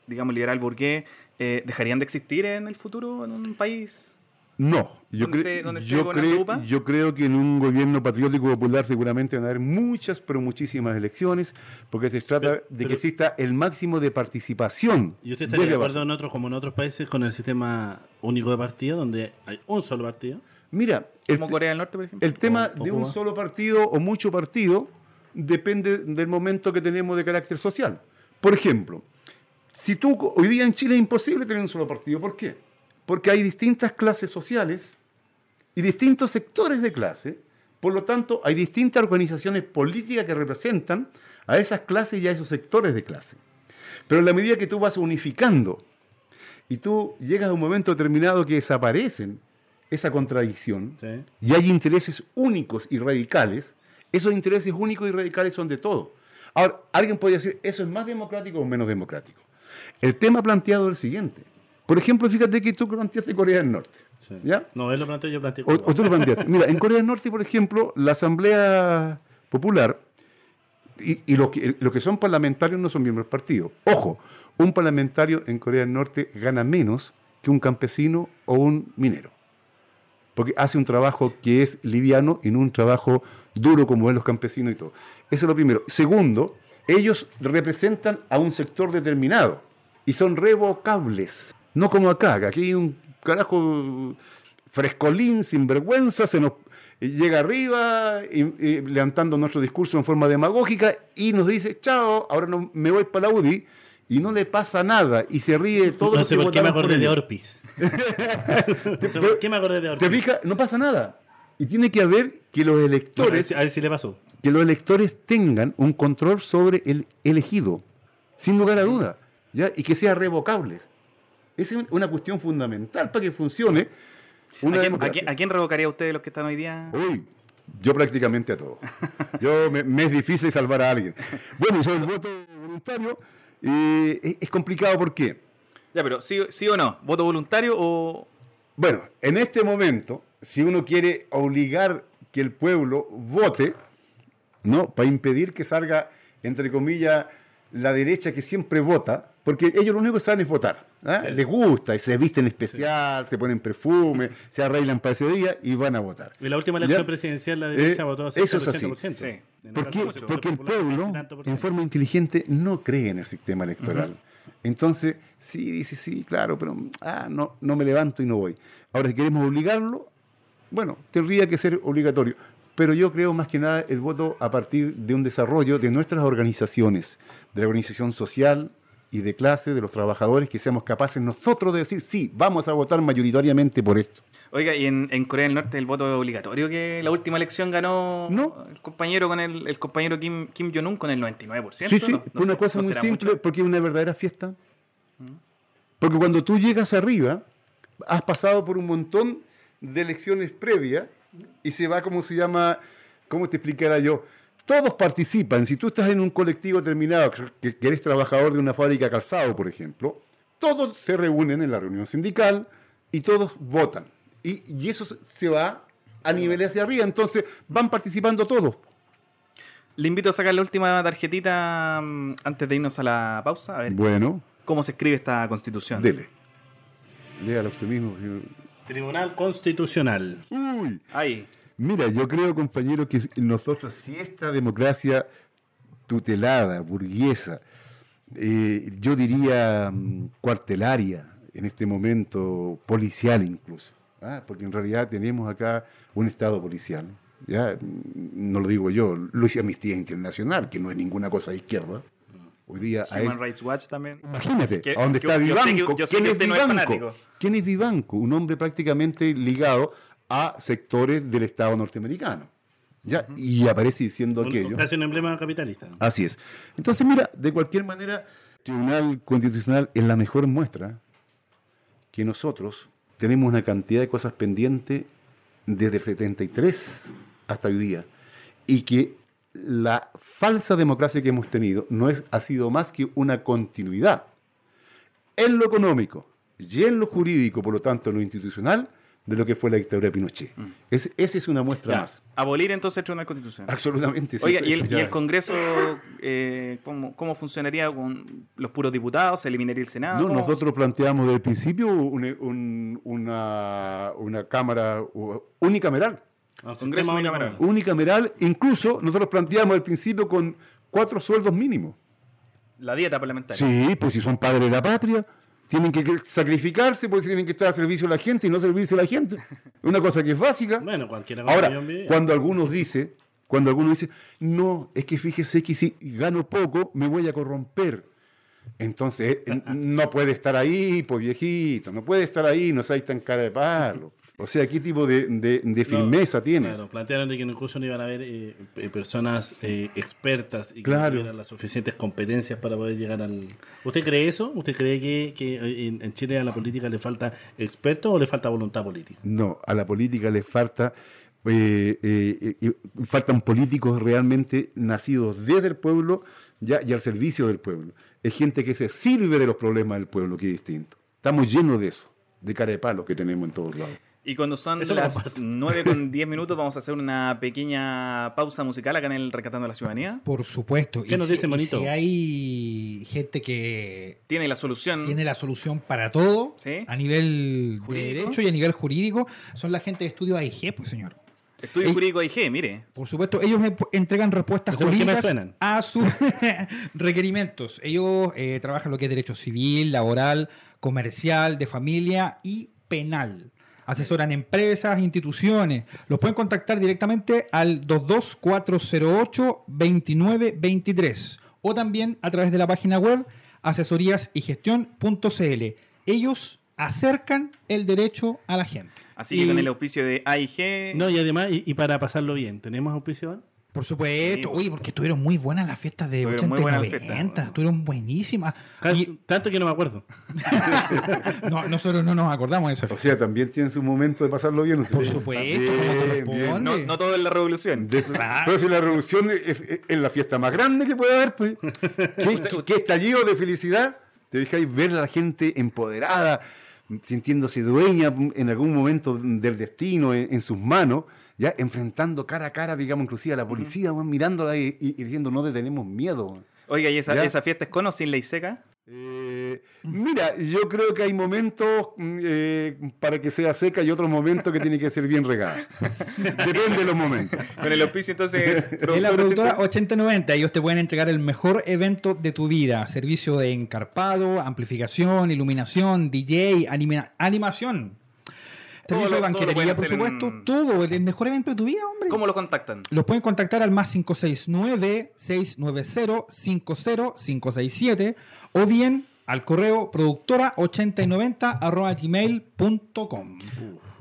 digamos, liberal burgués, eh, ¿dejarían de existir en el futuro en un país? No, yo, ¿Dónde cre- yo, creo, UPA? yo creo que en un gobierno patriótico popular seguramente van a haber muchas, pero muchísimas elecciones, porque se trata Pero- de pero- que exista el máximo de participación. ¿Y usted estaría de acuerdo en otros, como en otros países, con el sistema único de partido, donde hay un solo partido? Mira, el, Como Corea del Norte, por ejemplo. el tema o de un solo partido o mucho partido depende del momento que tenemos de carácter social. Por ejemplo, si tú hoy día en Chile es imposible tener un solo partido, ¿por qué? Porque hay distintas clases sociales y distintos sectores de clase, por lo tanto hay distintas organizaciones políticas que representan a esas clases y a esos sectores de clase. Pero en la medida que tú vas unificando y tú llegas a un momento determinado que desaparecen esa contradicción, Sí. y hay intereses únicos y radicales, esos intereses únicos y radicales son de todo. Ahora, alguien podría decir, ¿eso es más democrático o menos democrático? El tema planteado es el siguiente. Por ejemplo, fíjate que tú planteaste Corea del Norte. sí. ¿Ya? No, él lo planteó, yo planteé. O, tú lo planteaste. Mira, en Corea del Norte, por ejemplo, la Asamblea Popular y, y los que, los que son parlamentarios no son miembros del partido. Ojo, un parlamentario en Corea del Norte gana menos que un campesino o un minero. Porque hace un trabajo que es liviano y no un trabajo duro como es los campesinos y todo. Eso es lo primero. Segundo, ellos representan a un sector determinado y son revocables. No como acá, que aquí hay un carajo frescolín, sin vergüenza, se nos llega arriba y, y levantando nuestro discurso en forma demagógica y nos dice, chao, ahora no, me voy para la UDI y no le pasa nada y se ríe todo no lo sé por qué me acordé de. Orpis. no sé por qué me acordé de Orpis. ¿Te fijas? No pasa nada. Y tiene que haber que los Bueno, a, ver electores, si, a ver si le pasó. que los electores tengan un control sobre el elegido, sin lugar a duda, ¿ya? y que sea revocable. Esa es una cuestión fundamental para que funcione una ¿A quién, a quién- a quién revocaría usted de los que están hoy día? Uy, yo prácticamente a todo. Yo me, me es difícil salvar a alguien. Bueno, sobre el voto voluntario, eh, es, es complicado porque, Ya, pero ¿sí, sí o no? ¿Voto voluntario o...? bueno, en este momento, si uno quiere obligar que el pueblo vote, ¿no? Para impedir que salga, entre comillas, la derecha que siempre vota, porque ellos lo único que saben es votar. ¿Ah? Sí. Les gusta, y se visten especial, se ponen perfume, se arreglan para ese día y van a votar. En la última elección ¿Ya? presidencial la derecha Eh, votó eso es 70%. así. Sí. ¿Por qué? Sector Porque el pueblo, en forma inteligente, no cree en el sistema electoral. Entonces, sí, dice, sí, claro, pero ah, no, no me levanto y no voy. Ahora, si queremos obligarlo, bueno, tendría que ser obligatorio. Pero yo creo más que nada el voto a partir de un desarrollo de nuestras organizaciones, de la organización social y de clase de los trabajadores que seamos capaces nosotros de decir, sí, vamos a votar mayoritariamente por esto. Oiga, ¿y en, en Corea del Norte el voto es obligatorio que la última elección ganó No. el compañero con el, el compañero Kim, Kim Jong-un con el 99%? Sí, sí, ¿no? No una sé, cosa ¿no muy simple, mucho? porque es una verdadera fiesta. Porque cuando tú llegas arriba, has pasado por un montón de elecciones previas y se va, como se llama, ¿cómo te explicara yo? Todos participan. Si tú estás en un colectivo determinado, que, que eres trabajador de una fábrica de calzado, por ejemplo, todos se reúnen en la reunión sindical y todos votan. Y, y eso se- va a nivel hacia arriba. Entonces van participando todos. Le invito a sacar la última tarjetita mm, antes de irnos a la pausa. A ver Bueno, cómo se escribe esta constitución. dele. Léalo usted mismo. Tribunal Constitucional. Uy, Ahí. Mira, yo creo, compañero, que nosotros, si esta democracia tutelada, burguesa, eh, yo diría mm, cuartelaria, en este momento policial incluso, ¿ah? porque en realidad tenemos acá un Estado policial. Ya, Mm, no lo digo yo, lo Amnistía Internacional, que no es ninguna cosa de izquierda. Hoy día Human Rights Watch también. Imagínate, Que- a donde yo- está yo sé que- Vivanco. yo sé ¿Quién que es usted no es Vivanco? ¿Quién es Vivanco? Un hombre prácticamente ligado a sectores del Estado norteamericano. ¿ya? Y aparece diciendo Un- aquello. Casi un emblema capitalista. Así es. Entonces, mira, de cualquier manera, el Tribunal Constitucional es la mejor muestra que nosotros tenemos una cantidad de cosas pendientes desde el 73 hasta hoy día y que la falsa democracia que hemos tenido no es, ha sido más que una continuidad en lo económico y en lo jurídico, por lo tanto en lo institucional, de lo que fue la dictadura de Pinochet. Es- esa es una muestra Ya, más. Abolir entonces el Tribunal Constitucional. Absolutamente. sí, Oiga, eso- ¿y el, ya- y el Congreso eh, ¿cómo, cómo funcionaría con los puros diputados? ¿Se eliminaría el Senado? No, ¿Cómo? nosotros planteamos desde el principio un- un- una, una cámara unicameral. Ah, Congreso unicameral. Unicameral, incluso nosotros planteamos al principio con cuatro sueldos mínimos. La dieta parlamentaria. Sí, pues si son padres de la patria, tienen que sacrificarse, pues tienen que estar a servicio de la gente y no servirse a la gente. Una cosa que es básica. Bueno, cualquiera Ahora, cuando algunos dicen, cuando algunos dicen, no, es que fíjese que si gano poco, me voy a corromper. Entonces, eh, no puede estar ahí, pues viejito, no puede estar ahí, no seáis tan cara de palo. O sea, ¿qué tipo de, de- de firmeza No, tienes? Claro, plantearon de que incluso no iban a haber eh, eh, personas eh, expertas y que Claro. tuvieran las suficientes competencias para poder llegar al... ¿Usted cree eso? ¿Usted cree que, que en, en Chile a la política le falta expertos o le falta voluntad política? No, a la política le falta, eh, eh, eh, faltan políticos realmente nacidos desde el pueblo ya, y al servicio del pueblo. Es gente que se sirve de los problemas del pueblo, que es distinto. Estamos llenos de eso, de cara de palo que tenemos en todos lados. Y cuando son Eso las comparto. 9 con 10 minutos, vamos a hacer una pequeña pausa musical acá en el Rescatando la Ciudadanía. Por supuesto. ¿Qué Y nos si- dice, Monito? Si hay gente que Tiene la solución. tiene la solución para todo Sí. a nivel Jurídico. de derecho y a nivel jurídico, son la gente de estudio AIG, pues señor. Estudio Ey. Jurídico IG, mire. Por supuesto, ellos em- entregan respuestas me jurídicas a sus requerimientos. Ellos eh, trabajan lo que es derecho civil, laboral, comercial, de familia y penal. Asesoran empresas, instituciones. Los pueden contactar directamente al 22408-2923 o también a través de la página web asesoríasygestion.cl. Ellos acercan el derecho a la gente. Así Y- que con el auspicio de AIG. No, y además, y, y para pasarlo bien, ¿tenemos auspicio? Por supuesto. Sí. Oye, porque estuvieron muy buenas las fiestas de Estuvieron 80 muy y buenas 90. las fiestas. Estuvieron buenísimas. Oye, Tanto que no me acuerdo. no, nosotros no nos acordamos de esa O fiesta. sea, también tienen su momento de pasarlo bien. Por ustedes. supuesto, Bien, como bien. corresponde. no, no todo es la revolución. De- Pero si la revolución es, es- es la fiesta más grande que puede haber, pues. ¿Qué, qué- qué estallido de felicidad? Te fijáis ver a la gente empoderada, sintiéndose dueña en algún momento del destino en, en sus manos, ya enfrentando cara a cara, digamos, inclusive a la policía, weón, mirándola y, y- y diciendo no tenemos miedo. Oiga, ¿y esa, fiesta es con o sin ley seca? Eh, mira, yo creo que hay momentos mm, eh, para que sea seca y otros momentos que tiene que ser bien regada. Depende de los momentos. Con el auspicio entonces. Es la productora 80. 8090. Ellos te pueden entregar el mejor evento de tu vida. Servicio de encarpado, amplificación, iluminación, DJ, anima- animación. Servicio Todo de pueden por hacer en- supuesto. Todo, el, mejor evento de tu vida, hombre. ¿Cómo lo contactan? Los pueden contactar al más 569-690-50567 o bien al correo productora 8090 arroba gmail.com.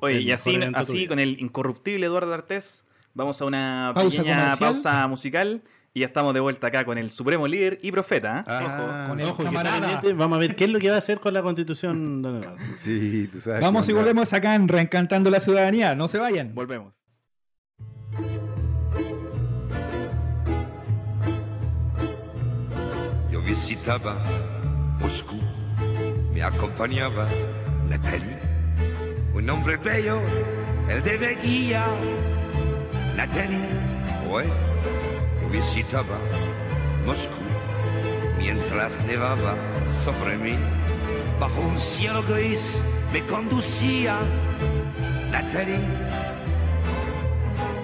Oye, y así, así con el incorruptible Eduardo Artés, vamos a una Pausa pequeña comercial. pausa musical y ya estamos de vuelta acá con el supremo líder y profeta. ¿eh? Ah, con el Ojo, que. Vamos a ver qué es lo que va a hacer con la constitución, don Eduardo. Sí, tú sabes. Vamos y volvemos acá en Reencantando la Ciudadanía. No se vayan. Volvemos. Io visitava Moscú, mi accompagnava Natalie, un hombre bello, el de Beguía. Natalie, yo visitaba Moscú, mientras nevaba sobre mí, bajo un cielo gris me conducía Natalie.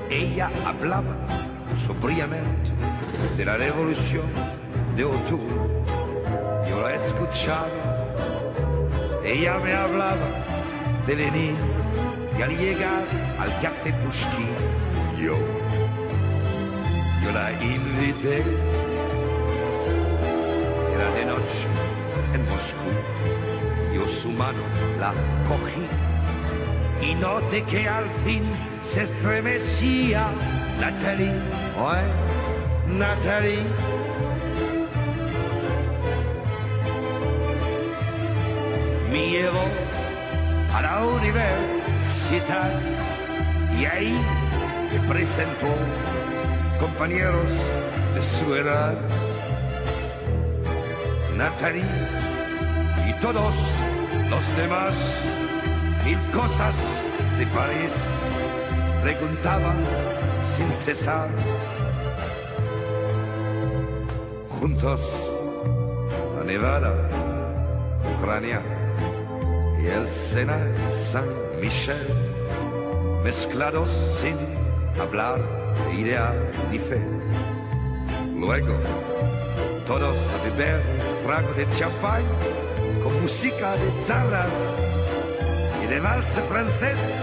Ella hablaba sobriamente de la revolución de octubre. Yo la escuchaba. Ella me hablaba de Lenin y al llegar al café Pushkin, yo, la invité. Era de noche en Moscú. Yo su mano la cogí y noté que al fin se estremecía Natalie, ouais, Natalie. Me llevó a la universidad y ahí me presentó compañeros de su edad. Natalie y todos los demás mil cosas de París preguntaban sin cesar. Juntos a Nevada, Ucrania y el Sena San Michel, mezclados sin hablar idea ni fe. Luego, todos a beber trago de champán con música de zarras y de vals francés.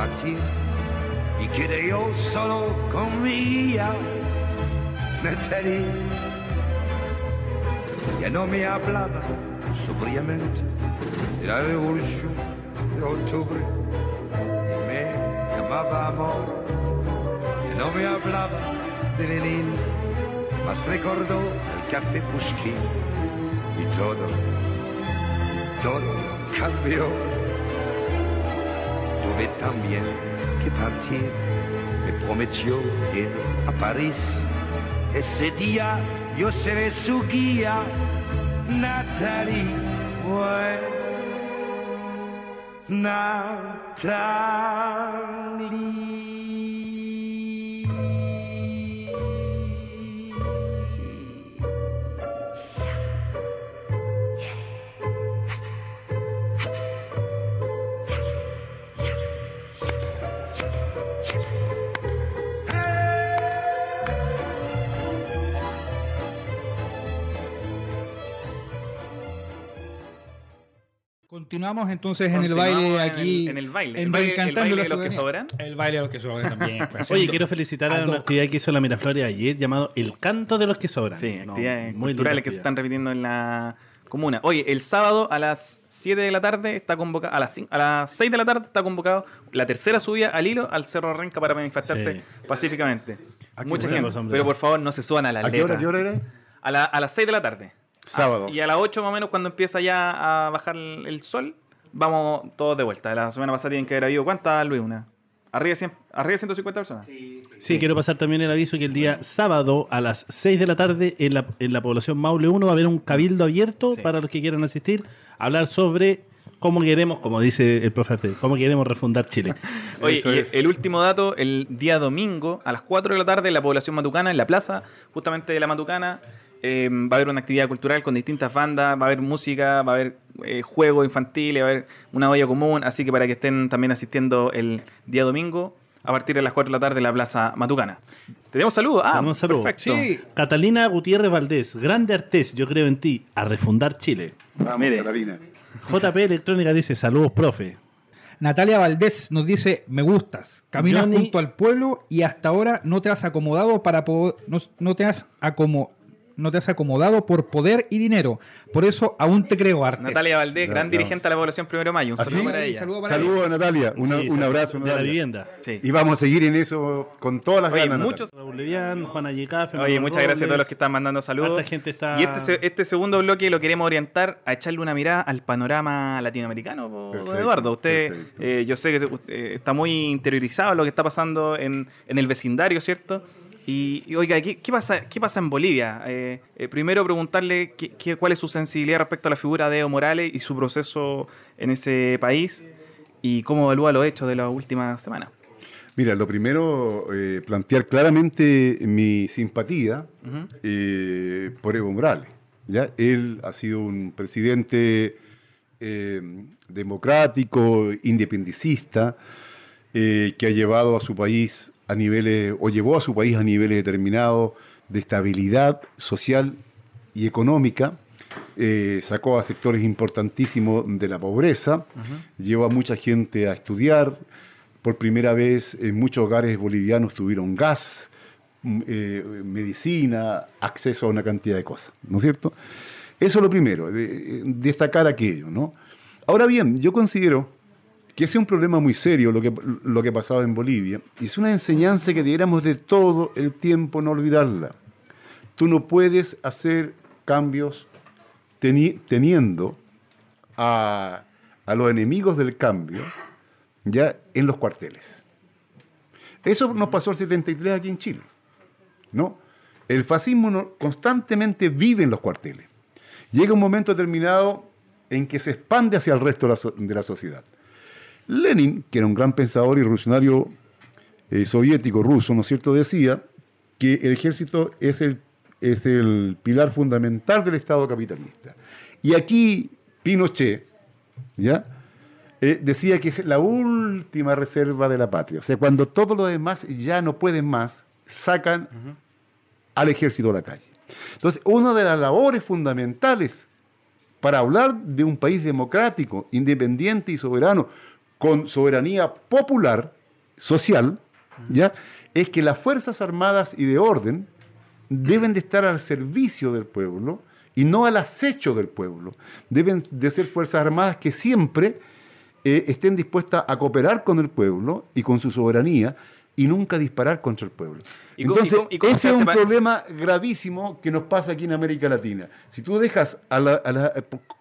Que partir y quedé yo solo con mi hija, Natalie. Ya no me hablaba sobriamente de la revolución de octubre, me llamaba amor. Ya no me hablaba de Lenin, mas recordó el café Pushkin y todo todo cambió. También que partir, me prometió ir a París. Ese día yo seré su guía, Natalie. ouais. Continuamos entonces en el baile en el- aquí. en el baile. en El baile- el baile de los que sobran. El baile de los que sobran también. pues, Oye, quiero felicitar a una actividad que hizo la Miraflores ayer llamado El Canto de los que sobran. Sí, No, actividades muy linda culturales que se están repitiendo en la comuna. Oye, el sábado a las 7 de la tarde está convocado, a las, cin- a las 6 de la tarde está convocado la tercera subida al hilo al Cerro Renca para manifestarse Sí. pacíficamente. Mucha gente, pero por favor no se suban a la ¿A qué hora, qué hora era? A, la- a las 6 de la tarde. Sábado. Ah, y a las 8 más o menos cuando empieza ya a bajar el, el sol, vamos todos de vuelta. La semana pasada tienen que haber habido, ¿cuántas, Luis? Una. Arriba de, 100 arriba de 150 personas. Sí, quiero pasar también el aviso que el día sábado a las 6 de la tarde en la, en la población Maule 1 va a haber un cabildo abierto Sí. para los que quieran asistir a hablar sobre cómo queremos, como dice el profe Arte, cómo queremos refundar Chile. Oye, y el último dato, el día domingo a las 4 de la tarde, la población matucana en la plaza, justamente de la Matucana, eh, va a haber una actividad cultural con distintas bandas, va a haber música, va a haber eh, juegos infantiles, va a haber una olla común, así que para que estén también asistiendo el día domingo a partir de las 4 de la tarde en la plaza Matucana. ¿Tenemos saludos? Ah, Tenemos saludos. perfecto. Sí. Catalina Gutiérrez Valdés, grande artés, yo creo en ti, a refundar Chile. Vamos, Mire. Catalina. JP Electrónica dice, saludos, profe. Natalia Valdés nos dice, me gustas, caminas Johnny- junto al pueblo y hasta ahora no te has acomodado para po- no, no te has acomo- no te has acomodado por poder y dinero. Por eso aún te creo arte. Natalia Valdés, gran dirigente de la población Primero de Mayo. Un ¿Ah, saludo sí? para ella. Saludo para Saludos a Natalia, una- Sí, un abrazo. de la vivienda. Sí. Y vamos a seguir en eso con todas las Oye, ganas. Muchos, Raúl Juana Yicafe, Oye, Manuel muchas gracias a todos los que están mandando saludos. Harta gente está- Y este, este segundo bloque lo queremos orientar a echarle una mirada al panorama latinoamericano, Perfecto, Eduardo. Usted, eh, yo sé que usted, eh, está muy interiorizado en lo que está pasando en, en el vecindario, ¿cierto? Y, y, oiga, ¿qué, qué pasa, ¿qué pasa en Bolivia? Eh, eh, primero preguntarle qué- qué- cuál es su sensibilidad respecto a la figura de Evo Morales y su proceso en ese país y cómo evalúa los hechos de las últimas semanas. Mira, lo primero, eh, plantear claramente mi simpatía eh, por Evo Morales. ¿ya? Él ha sido un presidente eh, democrático, independicista, que ha llevado a su país a niveles, o llevó a su país a niveles determinados de estabilidad social y económica. Eh, sacó a sectores importantísimos de la pobreza, llevó a mucha gente a estudiar. Por primera vez en muchos hogares bolivianos tuvieron gas, mm, eh, medicina, acceso a una cantidad de cosas, ¿no es cierto? Eso es lo primero, de- destacar aquello, ¿no? Ahora bien, yo considero que es un problema muy serio lo que, lo que ha pasado en Bolivia, y es una enseñanza que debiéramos de todo el tiempo no olvidarla. Tú no puedes hacer cambios teni- teniendo a, a los enemigos del cambio ya en los cuarteles. Eso nos pasó el 73 aquí en Chile. ¿no? El fascismo constantemente vive en los cuarteles. Llega un momento determinado en que se expande hacia el resto de la sociedad. Lenin, que era un gran pensador y revolucionario eh, soviético ruso, ¿no es cierto?, decía que el ejército es el, es el pilar fundamental del Estado capitalista. Y aquí Pinochet, ¿ya? Eh, decía que es la última reserva de la patria. O sea, cuando todos los demás ya no pueden más, sacan al ejército a la calle. Entonces, una de las labores fundamentales para hablar de un país democrático, independiente y soberano, con soberanía popular, social, ¿ya? es que las Fuerzas Armadas y de orden deben de estar al servicio del pueblo y no al acecho del pueblo. Deben de ser Fuerzas Armadas que siempre eh, estén dispuestas a cooperar con el pueblo y con su soberanía y nunca disparar contra el pueblo. ¿Y cómo- Entonces, y cómo- y cómo se ese es un problema gravísimo que nos pasa aquí en América Latina. Si tú dejas a la, a la-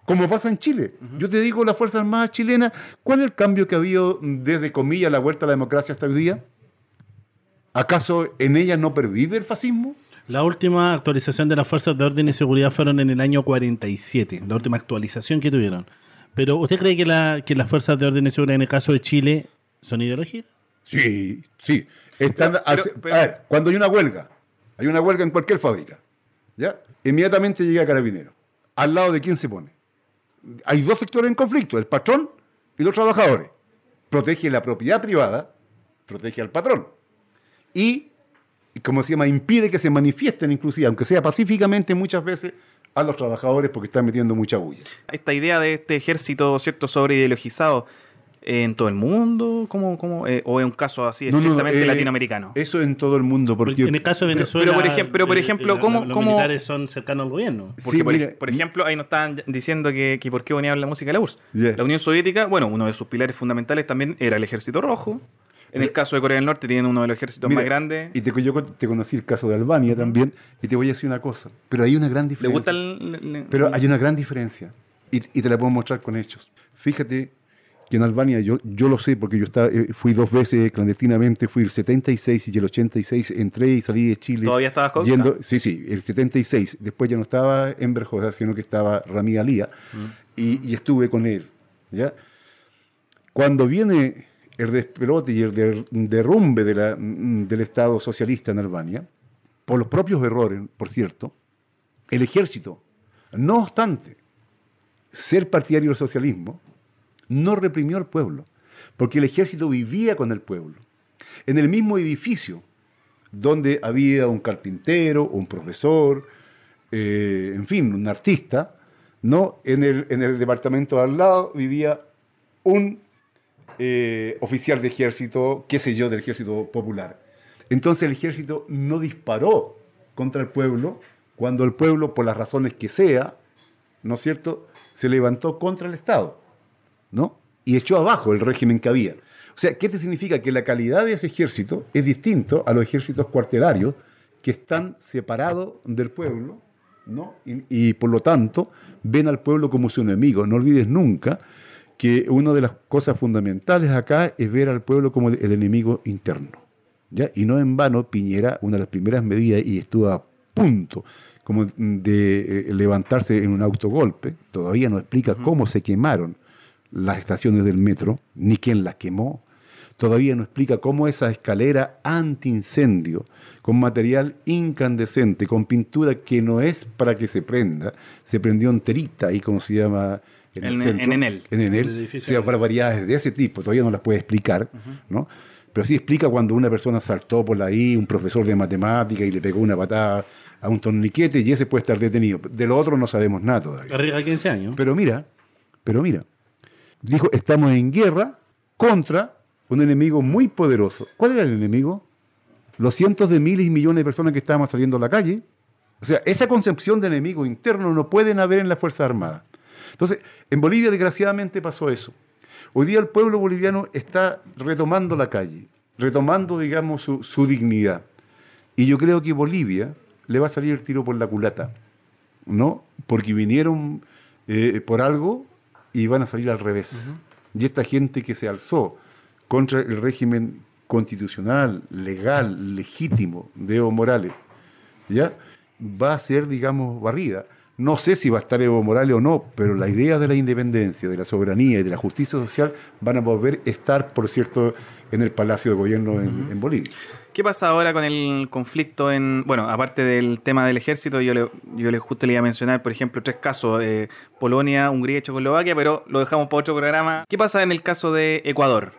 como pasa en Chile, yo te digo, las Fuerzas Armadas chilenas, ¿cuál es el cambio que ha habido desde, comillas, la vuelta a la democracia hasta hoy día? ¿Acaso en ellas no pervive el fascismo? La última actualización de las fuerzas de orden y seguridad fueron en el año 47, la última actualización que tuvieron. Pero ¿usted cree que, la, que las fuerzas de orden y seguridad en el caso de Chile son ideología? Sí, sí. Están Pero- al pero- se- pero- a ver, cuando hay una huelga, hay una huelga en cualquier fábrica, ¿ya? Inmediatamente llega Carabinero. ¿Al lado de quién se pone? Hay dos sectores en conflicto, el patrón y los trabajadores. Protege la propiedad privada, protege al patrón. Y, y como se llama, impide que se manifiesten, inclusive, aunque sea pacíficamente muchas veces, a los trabajadores porque están metiendo mucha bulla. esta idea de este ejército, ¿cierto?, sobre ideologizado en todo el mundo, ¿Cómo, cómo, eh, o es un caso así No, no, estrictamente eh, latinoamericano. Eso en todo el mundo, porque... en el caso de Venezuela, pero por ejem- pero por eh, ejemplo, ¿cómo- los cómo- militares son cercanos al gobierno. Porque, Sí, por, mira, ej- por ejemplo, ahí nos estaban diciendo que, que por qué ponían la música de la URSS. Yeah. La Unión Soviética, bueno, uno de sus pilares fundamentales también era el ejército rojo. En el caso de Corea del Norte tienen uno de los ejércitos Mira, más grandes. Y te, yo te conocí el caso de Albania también, y te voy a decir una cosa, pero hay una gran ¿Le diferencia. gusta el...? le- le- Pero hay una gran diferencia, y, y te la puedo mostrar con hechos. Fíjate que en Albania, yo, yo lo sé porque yo estaba, eh, fui dos veces clandestinamente, fui el 76 y el 86, entré y salí de Chile. ¿Todavía estabas Jauska? yendo, Sí, sí, el 76. Después ya no estaba en Berjosa, sino que estaba Ramí Alía, Mm. y, y estuve con él. ¿ya? Cuando viene el despelote y el der- derrumbe de la- del Estado socialista en Albania, por los propios errores, por cierto, el ejército, no obstante ser partidario del socialismo, no reprimió al pueblo, porque el ejército vivía con el pueblo. En el mismo edificio donde había un carpintero, un profesor, eh, en fin, un artista, ¿no? En el, en el departamento de al lado vivía un eh, oficial de ejército, qué sé yo, del ejército popular. Entonces el ejército no disparó contra el pueblo cuando el pueblo, por las razones que sea, ¿no es cierto?, se levantó contra el Estado, ¿no? Y echó abajo el régimen que había. O sea, ¿qué te significa? Que la calidad de ese ejército es distinto a los ejércitos cuartelarios que están separados del pueblo, ¿no? Y, y, por lo tanto ven al pueblo como su enemigo. No olvides nunca que una de las cosas fundamentales acá es ver al pueblo como el enemigo interno. ¿ya? Y no en vano, Piñera, una de las primeras medidas, y estuvo a punto como de eh, levantarse en un autogolpe, todavía no explica cómo se quemaron las estaciones del metro, ni quién las quemó, todavía no explica cómo esa escalera antiincendio, con material incandescente, con pintura que no es para que se prenda, se prendió enterita ahí, como se llama en el En- centro, en Enel. en Enel, El edificio o sea, barbaridades de ese tipo, todavía no las puede explicar, ¿no? Pero sí explica cuando una persona saltó por ahí, un profesor de matemática, y le pegó una patada a un torniquete, y ese puede estar detenido. De lo otro no sabemos nada todavía. Arriesga 15 años. Pero mira, pero mira, dijo, estamos en guerra contra un enemigo muy poderoso. ¿Cuál era el enemigo? Los cientos de miles y millones de personas que estaban saliendo a la calle. O sea, esa concepción de enemigo interno no pueden haber en las Fuerzas Armadas. Entonces, en Bolivia desgraciadamente pasó eso. Hoy día el pueblo boliviano está retomando la calle, retomando, digamos, su, su dignidad. Y yo creo que Bolivia le va a salir el tiro por la culata, ¿no? Porque vinieron eh, por algo y van a salir al revés. Y esta gente que se alzó contra el régimen constitucional, legal, legítimo de Evo Morales, ¿ya? Va a ser, digamos, barrida. No sé si va a estar Evo Morales o no, pero la idea de la independencia, de la soberanía y de la justicia social van a volver a estar, por cierto, en el Palacio de Gobierno en, en Bolivia. ¿Qué pasa ahora con el conflicto en, bueno, aparte del tema del ejército, yo le, yo le justo le iba a mencionar, por ejemplo, tres casos, eh, Polonia, Hungría y Checoslovaquia, pero lo dejamos para otro programa. ¿Qué pasa en el caso de Ecuador?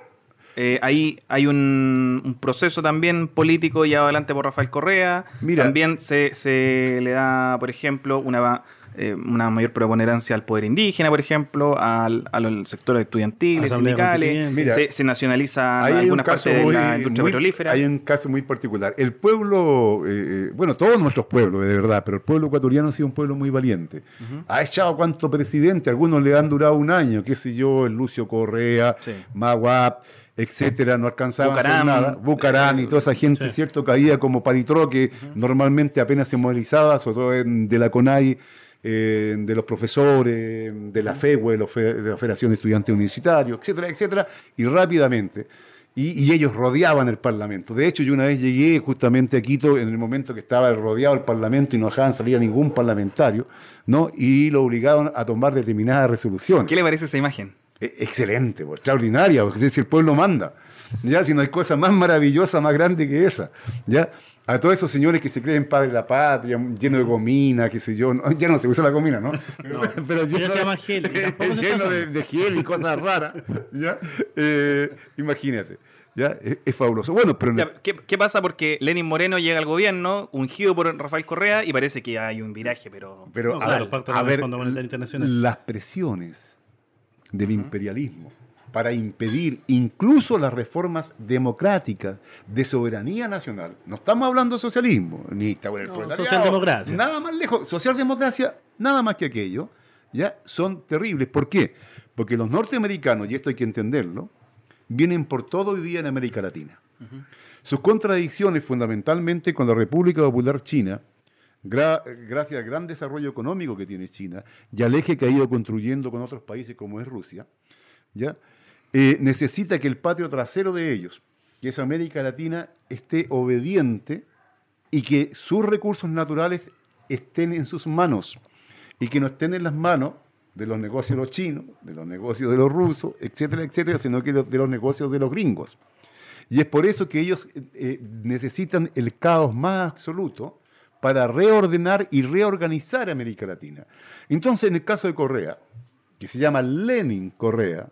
Eh, ahí hay un, un proceso también político llevado adelante por Rafael Correa. Mira. También se, se le da, por ejemplo, una, eh, una mayor preponderancia al poder indígena, por ejemplo, al, al sector estudiantil, sindicales. Mira, se, se nacionaliza algunas partes de la industria muy- petrolífera. Hay un caso muy particular. El pueblo, eh, eh, bueno, todos nuestros pueblos, de verdad, pero el pueblo ecuatoriano ha sido un pueblo muy valiente. Ha echado cuánto presidente, algunos le han durado un año, qué sé yo, el Lucio Correa, Sí. Maguap, etcétera, no alcanzaban a hacer Bucaram, nada. Bucarán y toda esa gente, Sí. ¿cierto? Caía como paritroque, normalmente apenas se movilizaba, sobre todo en- de la CONAI, eh, de los profesores, de la FEUE, los fe- de la Federación de Estudiantes Universitarios, etcétera, etcétera, y rápidamente. Y, y ellos rodeaban el Parlamento. De hecho, yo una vez llegué justamente a Quito en el momento que estaba rodeado el Parlamento y no dejaban salir a ningún parlamentario, ¿no? Y lo obligaron a tomar determinadas resoluciones. ¿Qué le parece esa imagen? E- Excelente, pues, extraordinaria, porque es decir, el pueblo manda. Ya, si no hay cosa más maravillosa, más grande que esa. Ya, a todos esos señores que se creen padre de la patria, lleno de gomina, qué sé yo, no, ya no se usa la gomina, ¿no? Pero, ya se llama gel, lleno de, de gel y cosas raras, ¿ya? Eh, imagínate, ¿ya? Es, es fabuloso. Bueno, pero Ya, ¿Qué, qué pasa? Porque Lenin Moreno llega al gobierno, ungido por Rafael Correa, y parece que hay un viraje, pero... Pero No, a claro, ver, pacto a con el ver, Fondo Monetario Internacional. las presiones del imperialismo para impedir incluso las reformas democráticas de soberanía nacional. No estamos hablando de socialismo, ni el No, socialdemocracia. Nada más lejos. Socialdemocracia, nada más que aquello, ya son terribles. ¿Por qué? Porque los norteamericanos, y esto hay que entenderlo, vienen por todo hoy día en América Latina. Sus contradicciones fundamentalmente con la República Popular China, gra- gracias al gran desarrollo económico que tiene China y al eje que ha ido construyendo con otros países como es Rusia, ¿ya? Eh, necesita que el patio trasero de ellos, que es América Latina, esté obediente y que sus recursos naturales estén en sus manos y que no estén en las manos de los negocios de los chinos, de los negocios de los rusos, etcétera, etcétera, sino que de los negocios de los gringos. Y es por eso que ellos eh, eh, necesitan el caos más absoluto para reordenar y reorganizar América Latina. Entonces, en el caso de Correa, que se llama Lenin Correa,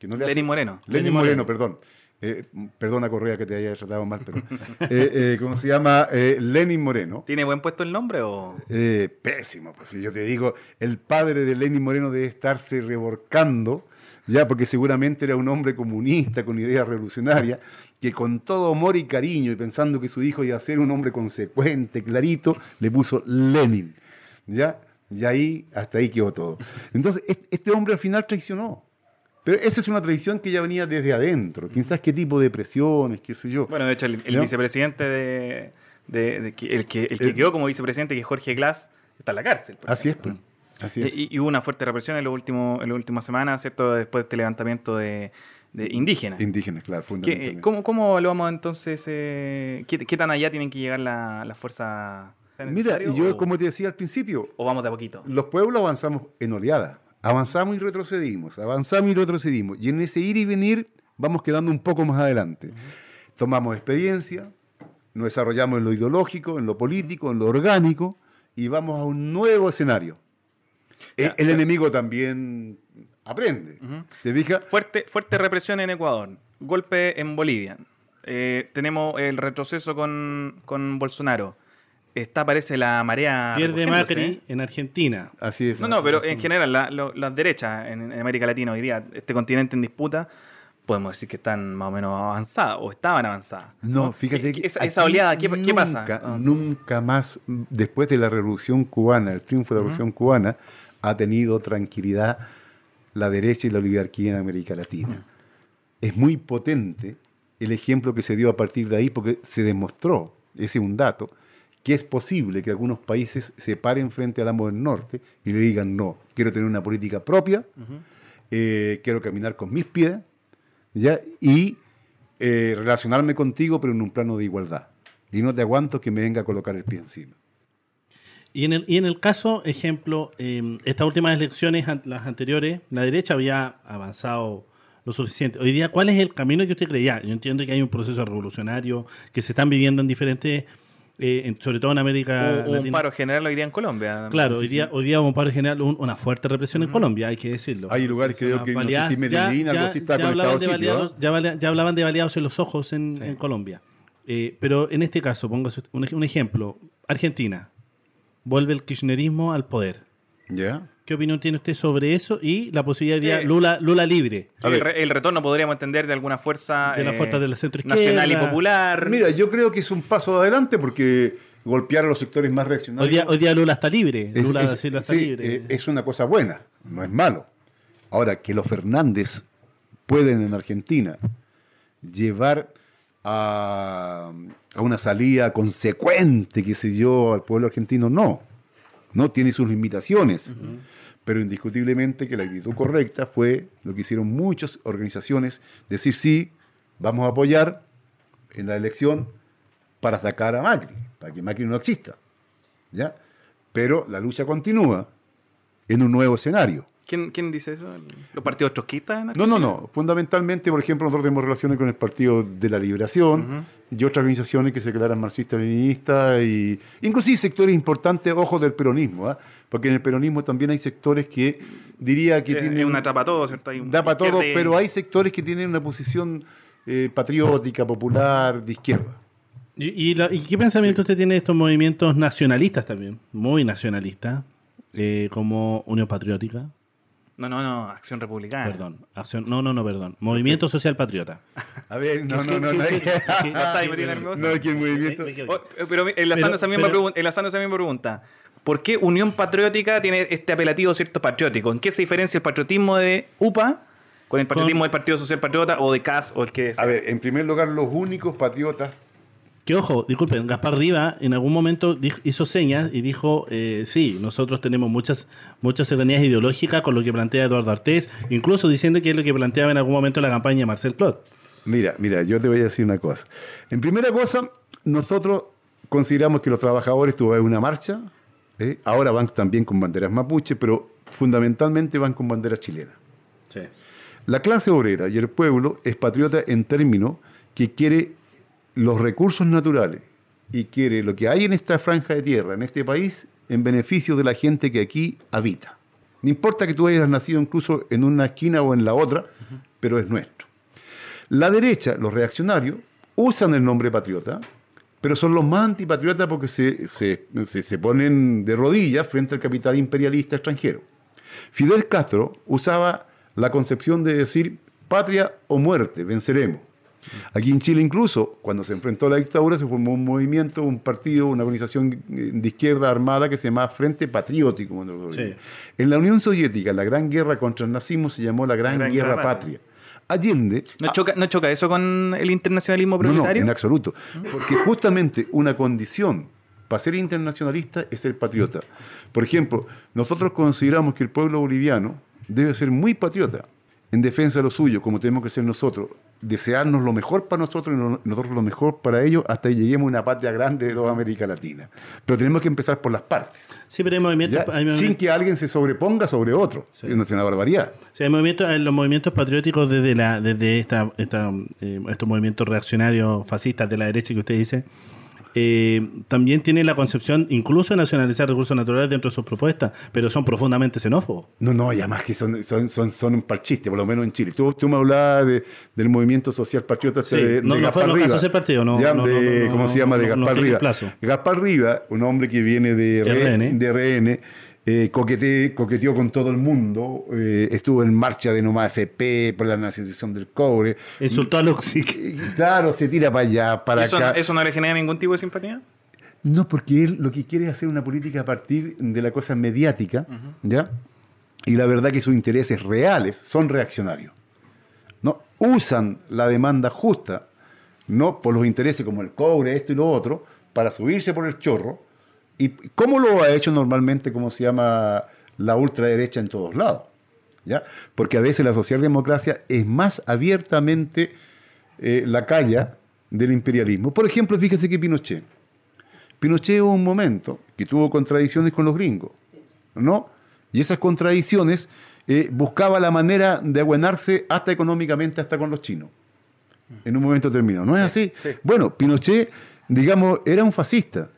que no le hace- Lenin Moreno. Lenin Lenin Moreno, Moreno. perdón. Eh, perdona Correa que te haya tratado mal, pero eh, eh, ¿cómo se llama? Eh, Lenin Moreno. ¿Tiene buen puesto el nombre o...? Eh, pésimo, pues si yo te digo, el padre de Lenin Moreno debe estarse reborcando, ya porque seguramente era un hombre comunista con ideas revolucionarias, que con todo amor y cariño y pensando que su hijo iba a ser un hombre consecuente, clarito, le puso Lenin, ya, y ahí, hasta ahí quedó todo. Entonces, est- este hombre al final traicionó. Pero esa es una traición que ya venía desde adentro. Quizás qué tipo de presiones, qué sé yo. Bueno, de hecho, el, vicepresidente de... de- de que- el, que, el que Eh, quedó como vicepresidente, que es Jorge Glass, está en la cárcel. Así es, pues. Así es. Y, y hubo una fuerte represión en, los últimos, en las últimas semanas, ¿cierto? Después de este levantamiento de, de indígenas. Indígenas, claro, ¿Qué- fundamentalmente. ¿Cómo, ¿Cómo evaluamos entonces? eh, ¿qué, qué tan allá tienen que llegar la- las fuerzas? ¿Es Mira, yo, o- como te decía al principio, ¿O vamos de a poquito? los pueblos avanzamos en oleada. Avanzamos y retrocedimos, avanzamos y retrocedimos. Y en ese ir y venir vamos quedando un poco más adelante. Tomamos experiencia, nos desarrollamos en lo ideológico, en lo político, en lo orgánico y vamos a un nuevo escenario. E- Ya, el enemigo también aprende. ¿Te fijas? Fuerte, fuerte represión en Ecuador. Golpe en Bolivia. Eh, tenemos el retroceso con, con Bolsonaro. Está, parece, la marea. Pierde Macri ¿eh? en Argentina. Así es. No, no, pero en general, la- las derechas en, en América Latina hoy día, este continente en disputa, podemos decir que están más o menos avanzadas o estaban avanzadas. No, fíjate ¿Qué- que esa, oleada, ¿qué, qué pasa? nunca, Ah. Nunca más, después de la revolución cubana, el triunfo de la revolución cubana, ha tenido tranquilidad la derecha y la oligarquía en América Latina. Es muy potente el ejemplo que se dio a partir de ahí, porque se demostró, ese es un dato, que es posible que algunos países se paren frente al amo del norte y le digan, no, quiero tener una política propia, eh, quiero caminar con mis pies, ¿ya? y eh, relacionarme contigo, pero en un plano de igualdad. Y no te aguanto que me venga a colocar el pie encima. Y en el, y en el caso, ejemplo, eh, estas últimas elecciones, las anteriores, la derecha había avanzado lo suficiente. Hoy día, ¿cuál es el camino que usted creía? Yo entiendo que hay un proceso revolucionario que se están viviendo en diferentes, eh, en- sobre todo en América Hubo un Latina. paro general hoy día en Colombia. Claro, hoy día, hoy día hubo un paro general, un- una fuerte represión en Colombia, hay que decirlo. Hay lugares que creo que, no sé si Medellín, algo así está conectado hablaban de baleados, ya, ya hablaban de baleados en los ojos en, en Colombia. Eh, pero en este caso, pongo un, un ejemplo. Argentina. Vuelve el kirchnerismo al poder. ¿Ya? ¿Qué opinión tiene usted sobre eso y la posibilidad de Eh, Lula, Lula libre? El, ver. re- el retorno podríamos entender de alguna fuerza De la eh, fuerza de la centroizquierda. nacional y popular. Mira, yo creo que es un paso adelante porque golpear a los sectores más reaccionarios Hoy día, hoy día Lula está libre. es, Lula es- está sí, libre. eh, es una cosa buena, no es malo. Ahora, que los Fernández pueden en Argentina llevar a, a una salida consecuente, qué sé yo, al pueblo argentino, no. No tiene sus limitaciones. Pero indiscutiblemente que la actitud correcta fue lo que hicieron muchas organizaciones, decir sí, vamos a apoyar en la elección para sacar a Macri, para que Macri no exista. ¿Ya? Pero la lucha continúa en un nuevo escenario. ¿Quién, quién dice eso? ¿Los partidos trotskistas? en No, Argentina? no, no. Fundamentalmente, por ejemplo, nosotros tenemos relaciones con el Partido de la Liberación y otras organizaciones que se declaran marxistas-leninistas y inclusive sectores importantes, ojo, del peronismo, ¿ah? porque en el peronismo también hay sectores que diría que Es- tienen... es una tapa todo, ¿cierto? Hay un- Da para todo, pero hay sectores que tienen una posición eh, patriótica, popular, de izquierda. ¿Y, y la- y qué pensamiento usted tiene de estos movimientos nacionalistas también? Muy nacionalistas, eh, como Unión Patriótica. No, no, no, Acción Republicana. Perdón. Acción, no, no, no, perdón. Movimiento Social Patriota. A ver, no, ¿Qué- no, no, no. qué- No está ahí metido nervioso. No, es que el movimiento... Me- me quedo- Oh, pero enlazando, esa misma pero- pregun- misma pregunta, ¿por qué Unión Patriótica tiene este apelativo cierto patriótico? ¿En qué se diferencia el patriotismo de UPA con el patriotismo Con- del Partido Social Patriota o de CAS o el que sea? A ver, en primer lugar, los únicos patriotas Que ojo, disculpen, Gaspar Riva en algún momento dijo- hizo señas y dijo, eh, sí, nosotros tenemos muchas muchas cercanías ideológicas con lo que plantea Eduardo Artés, incluso diciendo que es lo que planteaba en algún momento la campaña de Marcel Claude. Mira, mira, yo te voy a decir una cosa. En primera cosa, nosotros consideramos que los trabajadores tuvo una marcha, ¿eh? ahora van también con banderas mapuche, pero fundamentalmente van con bandera chilena. Sí. La clase obrera y el pueblo es patriota en términos que quiere los recursos naturales y quiere lo que hay en esta franja de tierra, en este país, en beneficio de la gente que aquí habita. No importa que tú hayas nacido incluso en una esquina o en la otra, pero es nuestro. La derecha, los reaccionarios, usan el nombre patriota, pero son los más antipatriotas porque se, se- se- ponen de rodillas frente al capital imperialista extranjero. Fidel Castro usaba la concepción de decir patria o muerte, venceremos. Aquí en Chile incluso, cuando se enfrentó a la dictadura, se formó un movimiento, un partido, una organización eh, de izquierda armada que se llamaba Frente Patriótico. Sí. En la Unión Soviética, la gran guerra contra el nazismo se llamó la Gran, Gran Guerra, Guerra Patria. Allende ¿No, choca, ¿No choca eso con el internacionalismo no, no, proletario? en absoluto. Porque justamente una condición para ser internacionalista es ser patriota. Por ejemplo, nosotros consideramos que el pueblo boliviano debe ser muy patriota en defensa de lo suyo, como tenemos que ser nosotros. Desearnos lo mejor para nosotros y no- nosotros lo mejor para ellos hasta que lleguemos a una patria grande de toda América Latina. Pero tenemos que empezar por las partes. Sí, pero hay movimientos, ¿ya? hay Sin que alguien se sobreponga sobre otro. Es una barbaridad. Sí, hay movimientos, hay los movimientos patrióticos desde la desde esta, esta, eh, estos movimientos reaccionarios fascistas de la derecha que usted dice, eh, también tienen la concepción incluso de nacionalizar recursos naturales dentro de sus propuestas, pero son profundamente xenófobos. No, no, y además que son, son, son, son un parchiste, por lo menos en Chile. Tú, tú me hablabas de- del movimiento social patriota este Sí, de, no- de no Gaspar fue Riva. ese partido, no- de- no- no- ¿Cómo se llama? De Gaspar tiene Riva. Gaspar Riva, un hombre que viene de, RN. de RN, eh, coquete- coqueteó con todo el mundo, eh, estuvo en marcha de Nomás FP por la nacionalización del cobre. Insultó a Luxic. Y, Claro, se tira para allá, para ¿Eso, acá. no- ¿Eso no le genera ningún tipo de simpatía? No, porque él lo que quiere es hacer una política a partir de la cosa mediática, ¿ya? Y la verdad que sus intereses reales son reaccionarios. ¿no? Usan la demanda justa, no por los intereses como el cobre, esto y lo otro, para subirse por el chorro. ¿Y cómo lo ha hecho normalmente, como se llama la ultraderecha en todos lados? ¿ya? Porque a veces la socialdemocracia es más abiertamente eh, la calla del imperialismo. Por ejemplo, fíjese que Pinochet. Pinochet hubo un momento que tuvo contradicciones con los gringos, ¿no? Y esas contradicciones eh, buscaba la manera de aguanarse hasta económicamente, hasta con los chinos, en un momento determinado. ¿No es así? sí. Bueno, Pinochet, digamos, era un fascista,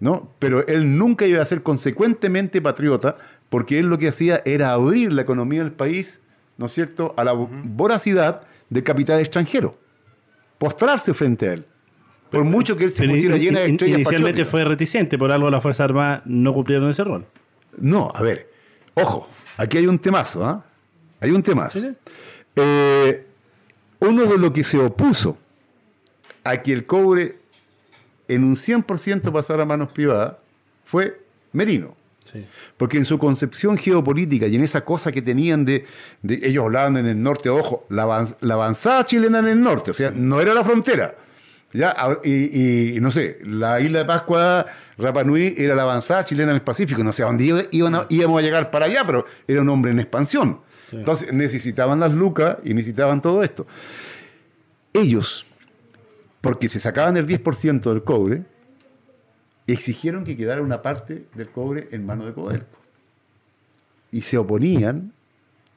¿no? Pero él nunca iba a ser consecuentemente patriota, porque él lo que hacía era abrir la economía del país, ¿no es cierto?, a la voracidad del capital extranjero, postrarse frente a él. Por mucho que él se pusiera in- llena de estrellas inicialmente patrióticas. fue reticente, por algo las Fuerzas Armadas no cumplieron ese rol. No, a ver, ojo, aquí hay un temazo, ¿ah? Hay un temazo. Eh, uno de lo que se opuso a que el cobre en un 100% pasara a manos privadas fue Merino. Sí. Porque en su concepción geopolítica y en esa cosa que tenían de, de- ellos hablaban en el norte, ojo, la, avanz- la avanzada chilena en el norte, o sea, no era la frontera. ¿ya? Y, y- no sé, la isla de Pascua, Rapa Nui, era la avanzada chilena en el Pacífico, no sé a dónde iba- iban a- íbamos a llegar para allá, pero era un hombre en expansión. Entonces necesitaban las lucas y necesitaban todo esto. Ellos, porque se sacaban el 10% del cobre, exigieron que quedara una parte del cobre en manos de Codelco. Y se oponían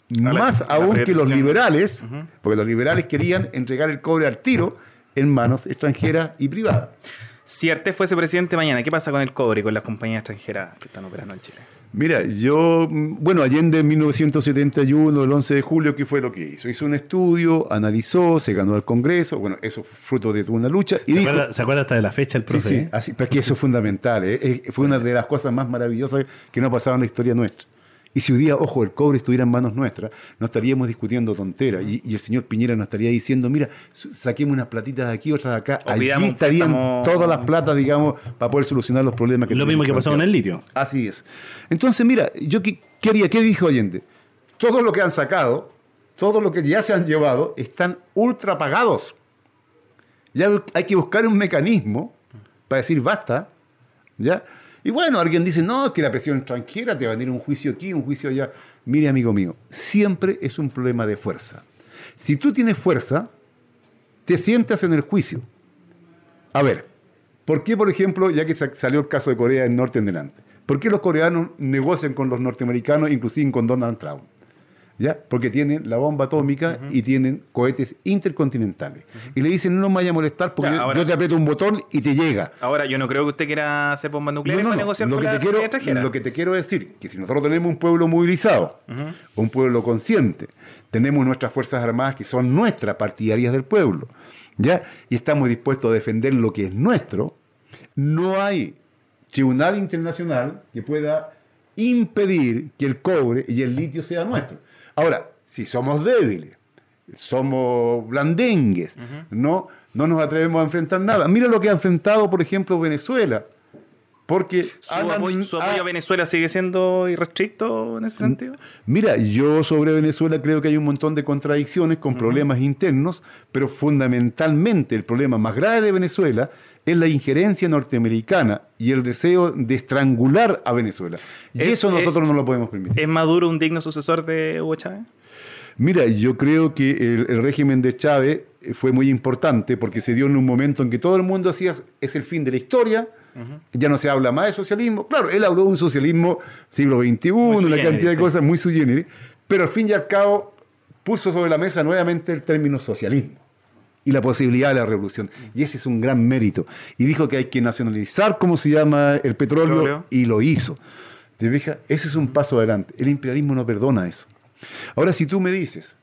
la- más la aún que los liberales, porque los liberales querían entregar el cobre al tiro en manos extranjeras y privadas. Si Artés fuese presidente mañana, ¿qué pasa con el cobre y con las compañías extranjeras que están operando en Chile? Mira, yo, bueno, Allende en 1971, el 11 de julio, ¿qué fue lo que hizo? Hizo un estudio, analizó, se ganó el Congreso, bueno, eso fue fruto de una lucha, y ¿Se, dijo... acuerda, se acuerda hasta de la fecha el Sí, profe? sí, eh? así, pero es que eso es fundamental. ¿eh? Fue una de las cosas más maravillosas que no ha pasado en la historia nuestra. Y si hoy día, ojo, el cobre estuviera en manos nuestras, no estaríamos discutiendo tonteras. Y, y el señor Piñera nos estaría diciendo, mira, saquemos unas platitas de aquí, otras de acá. O Allí estarían préstamo. todas las platas, digamos, para poder solucionar los problemas que Lo mismo que pasó con el litio. Así es. Entonces, mira, yo qué quería, ¿qué dijo Allende? Todo lo que han sacado, todo lo que ya se han llevado, están ultra pagados. Ya hay que buscar un mecanismo para decir basta, ¿ya? Y bueno, alguien dice, no, es que la presión extranjera te va a venir un juicio aquí, un juicio allá. Mire, amigo mío, siempre es un problema de fuerza. Si tú tienes fuerza, te sientas en el juicio. A ver, ¿por qué, por ejemplo, ya que sa- salió el caso de Corea del Norte en delante? ¿Por qué los coreanos negocian con los norteamericanos, inclusive con Donald Trump? ¿Ya? Porque tienen la bomba atómica y tienen cohetes intercontinentales. Y le dicen, no me vaya a molestar porque Ya, yo- ahora- yo te aprieto un botón y te llega. Ahora, yo no creo que usted quiera hacer bombas No, nucleares no, para no. negociar Lo con que, la te quiero, extranjera. lo que te quiero decir, que si nosotros tenemos un pueblo movilizado, un pueblo consciente, tenemos nuestras Fuerzas Armadas que son nuestras, partidarias del pueblo, ¿ya? y estamos dispuestos a defender lo que es nuestro, no hay tribunal internacional que pueda impedir que el cobre y el litio sea nuestro. Ahora, si somos débiles, somos blandengues, no, no nos atrevemos a enfrentar nada. Mira lo que ha enfrentado, por ejemplo, Venezuela. Porque ¿Su, su apoyo a Venezuela sigue siendo irrestricto en ese sentido? Mira, yo sobre Venezuela creo que hay un montón de contradicciones con problemas internos, pero fundamentalmente el problema más grave de Venezuela es la injerencia norteamericana y el deseo de estrangular a Venezuela. Y Es- eso eh, nosotros no lo podemos permitir. ¿Es Maduro un digno sucesor de Hugo Chávez? Mira, yo creo que el, el régimen de Chávez eh, fue muy importante porque se dio en un momento en que todo el mundo decía es el fin de la historia, ya no se habla más de socialismo. Claro, él habló de un socialismo siglo XXI, una cantidad de cosas muy sui pero al fin y al cabo puso sobre la mesa nuevamente el término socialismo y la posibilidad de la revolución. Y ese es un gran mérito. Y dijo que hay que nacionalizar, ¿cómo se llama?, el petróleo, Petróleo. y lo hizo. ¿Te fijas? Ese es un paso adelante. El imperialismo no perdona eso. Ahora, si tú me dices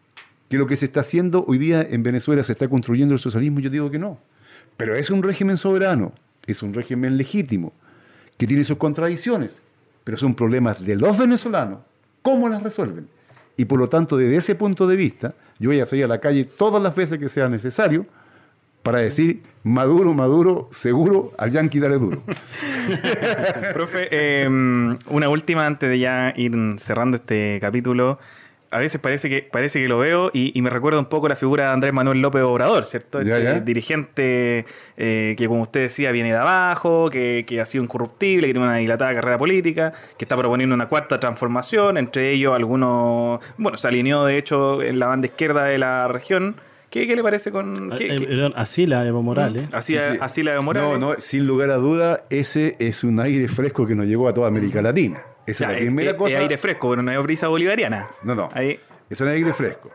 que lo que se está haciendo hoy día en Venezuela se está construyendo el socialismo, yo digo que no. Pero es un régimen soberano, es un régimen legítimo, que tiene sus contradicciones, pero son problemas de los venezolanos. ¿Cómo las resuelven? Y por lo tanto, desde ese punto de vista, yo voy a salir a la calle todas las veces que sea necesario para decir, Maduro, Maduro, seguro, al yanqui dale duro. Profe, eh, una última antes de ya ir cerrando este capítulo. A veces parece que parece que lo veo y, y me recuerda un poco la figura de Andrés Manuel López Obrador, ¿cierto? Ya, Este ya. dirigente eh, que, como usted decía, viene de abajo, que, que ha sido incorruptible, que tiene una dilatada carrera política, que está proponiendo una cuarta transformación, entre ellos algunos... Bueno, se alineó de hecho en la banda izquierda de la región. ¿Qué, qué le parece con...? qué- Eh, qué- perdón, así la Evo Morales. así, Sí, sí. así la de Morales. No, no, sin lugar a duda, ese es un aire fresco que nos llegó a toda América Latina. Esa es la es- primera es- cosa. es aire fresco, pero no es brisa bolivariana. No, no. Ahí, Es un aire fresco.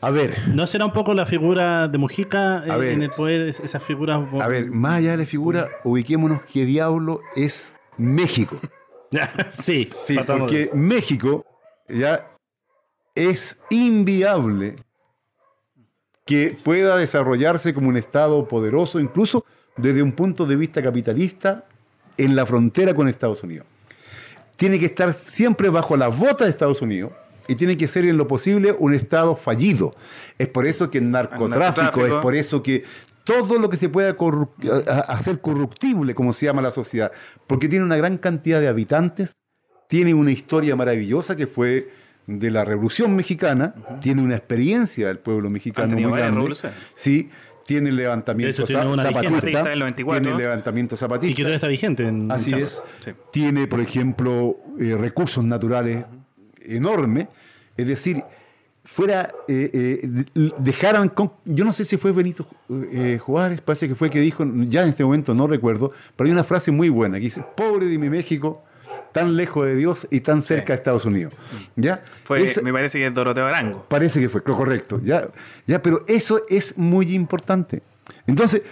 A ver, ¿No será un poco la figura de Mujica eh, ver. en el poder, es- esas figuras? a ver, más allá de la figura, ubiquémonos qué diablo es México. sí, Sí, porque México ya es inviable que pueda desarrollarse como un Estado poderoso, incluso desde un punto de vista capitalista, en la frontera con Estados Unidos. Tiene que estar siempre bajo las botas de Estados Unidos y tiene que ser en lo posible un Estado fallido. Es por eso que el narcotráfico, narcotráfico. es por eso que todo lo que se pueda corru- hacer corruptible, como se llama la sociedad, porque tiene una gran cantidad de habitantes, tiene una historia maravillosa que fue de la Revolución Mexicana, tiene una experiencia del pueblo mexicano muy grande. Sí, tiene el levantamiento De hecho, tiene zapatista, del 94. tiene el levantamiento Y zapatista. que todavía está vigente. En Así es. Sí. Tiene, por ejemplo, eh, recursos naturales enormes. Es decir, fuera, eh, eh, de- dejaran, con- yo no sé si fue Benito eh, Juárez, parece que fue que dijo, ya en este momento no recuerdo, pero hay una frase muy buena que dice, pobre de mi México, tan lejos de Dios y tan cerca de Estados Unidos. ¿Ya? Fue, Esa- me parece que es Doroteo Arango. Parece que fue lo correcto, ya, ya, pero eso es muy importante. Entonces,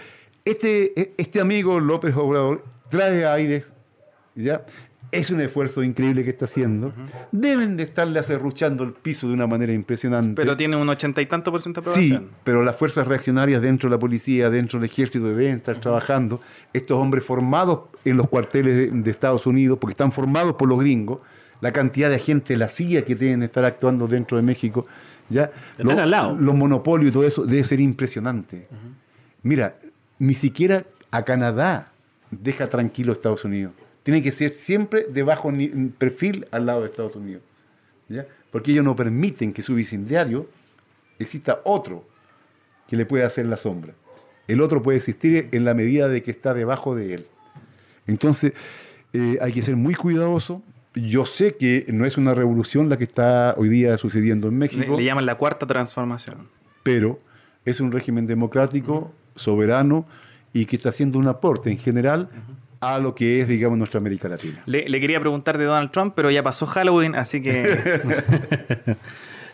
este, este amigo López Obrador trae aires, ya, es un esfuerzo increíble que está haciendo. Deben de estarle acerruchando el piso de una manera impresionante. Pero tiene un ochenta y tanto por ciento de Sí, aprobación. pero las fuerzas reaccionarias dentro de la policía, dentro del ejército deben estar trabajando. Estos hombres formados en los cuarteles de, de Estados Unidos, porque están formados por los gringos, la cantidad de gente la CIA que deben estar actuando dentro de México, ya Están al lado. los monopolios y todo eso debe ser impresionante. Mira, ni siquiera a Canadá deja tranquilo a Estados Unidos. Tiene que ser siempre de bajo perfil al lado de Estados Unidos. ¿ya? Porque ellos no permiten que su vecindario exista otro que le pueda hacer la sombra. El otro puede existir en la medida de que está debajo de él. Entonces, eh, hay que ser muy cuidadoso. Yo sé que no es una revolución la que está hoy día sucediendo en México, le llaman la cuarta transformación. pero es un régimen democrático, soberano y que está haciendo un aporte en general a lo que es, digamos, nuestra América Latina. Le, le quería preguntar de Donald Trump, pero ya pasó Halloween, así que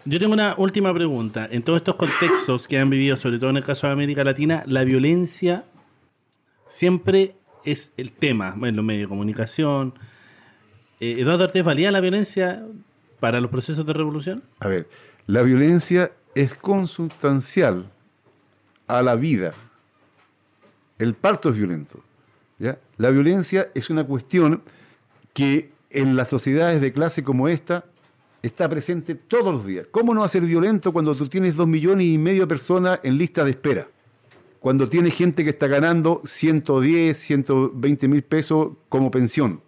Yo tengo una última pregunta. En todos estos contextos que han vivido, sobre todo en el caso de América Latina, la violencia siempre es el tema en los medios de comunicación. Eh, Eduardo Ortiz, ¿valía la violencia para los procesos de revolución? A ver, la violencia es consustancial a la vida. El parto es violento. ¿Ya? La violencia es una cuestión que en las sociedades de clase como esta está presente todos los días. ¿Cómo no va a ser violento cuando tú tienes dos millones y medio de personas en lista de espera? Cuando tienes gente que está ganando 110, 120 mil pesos como pensión.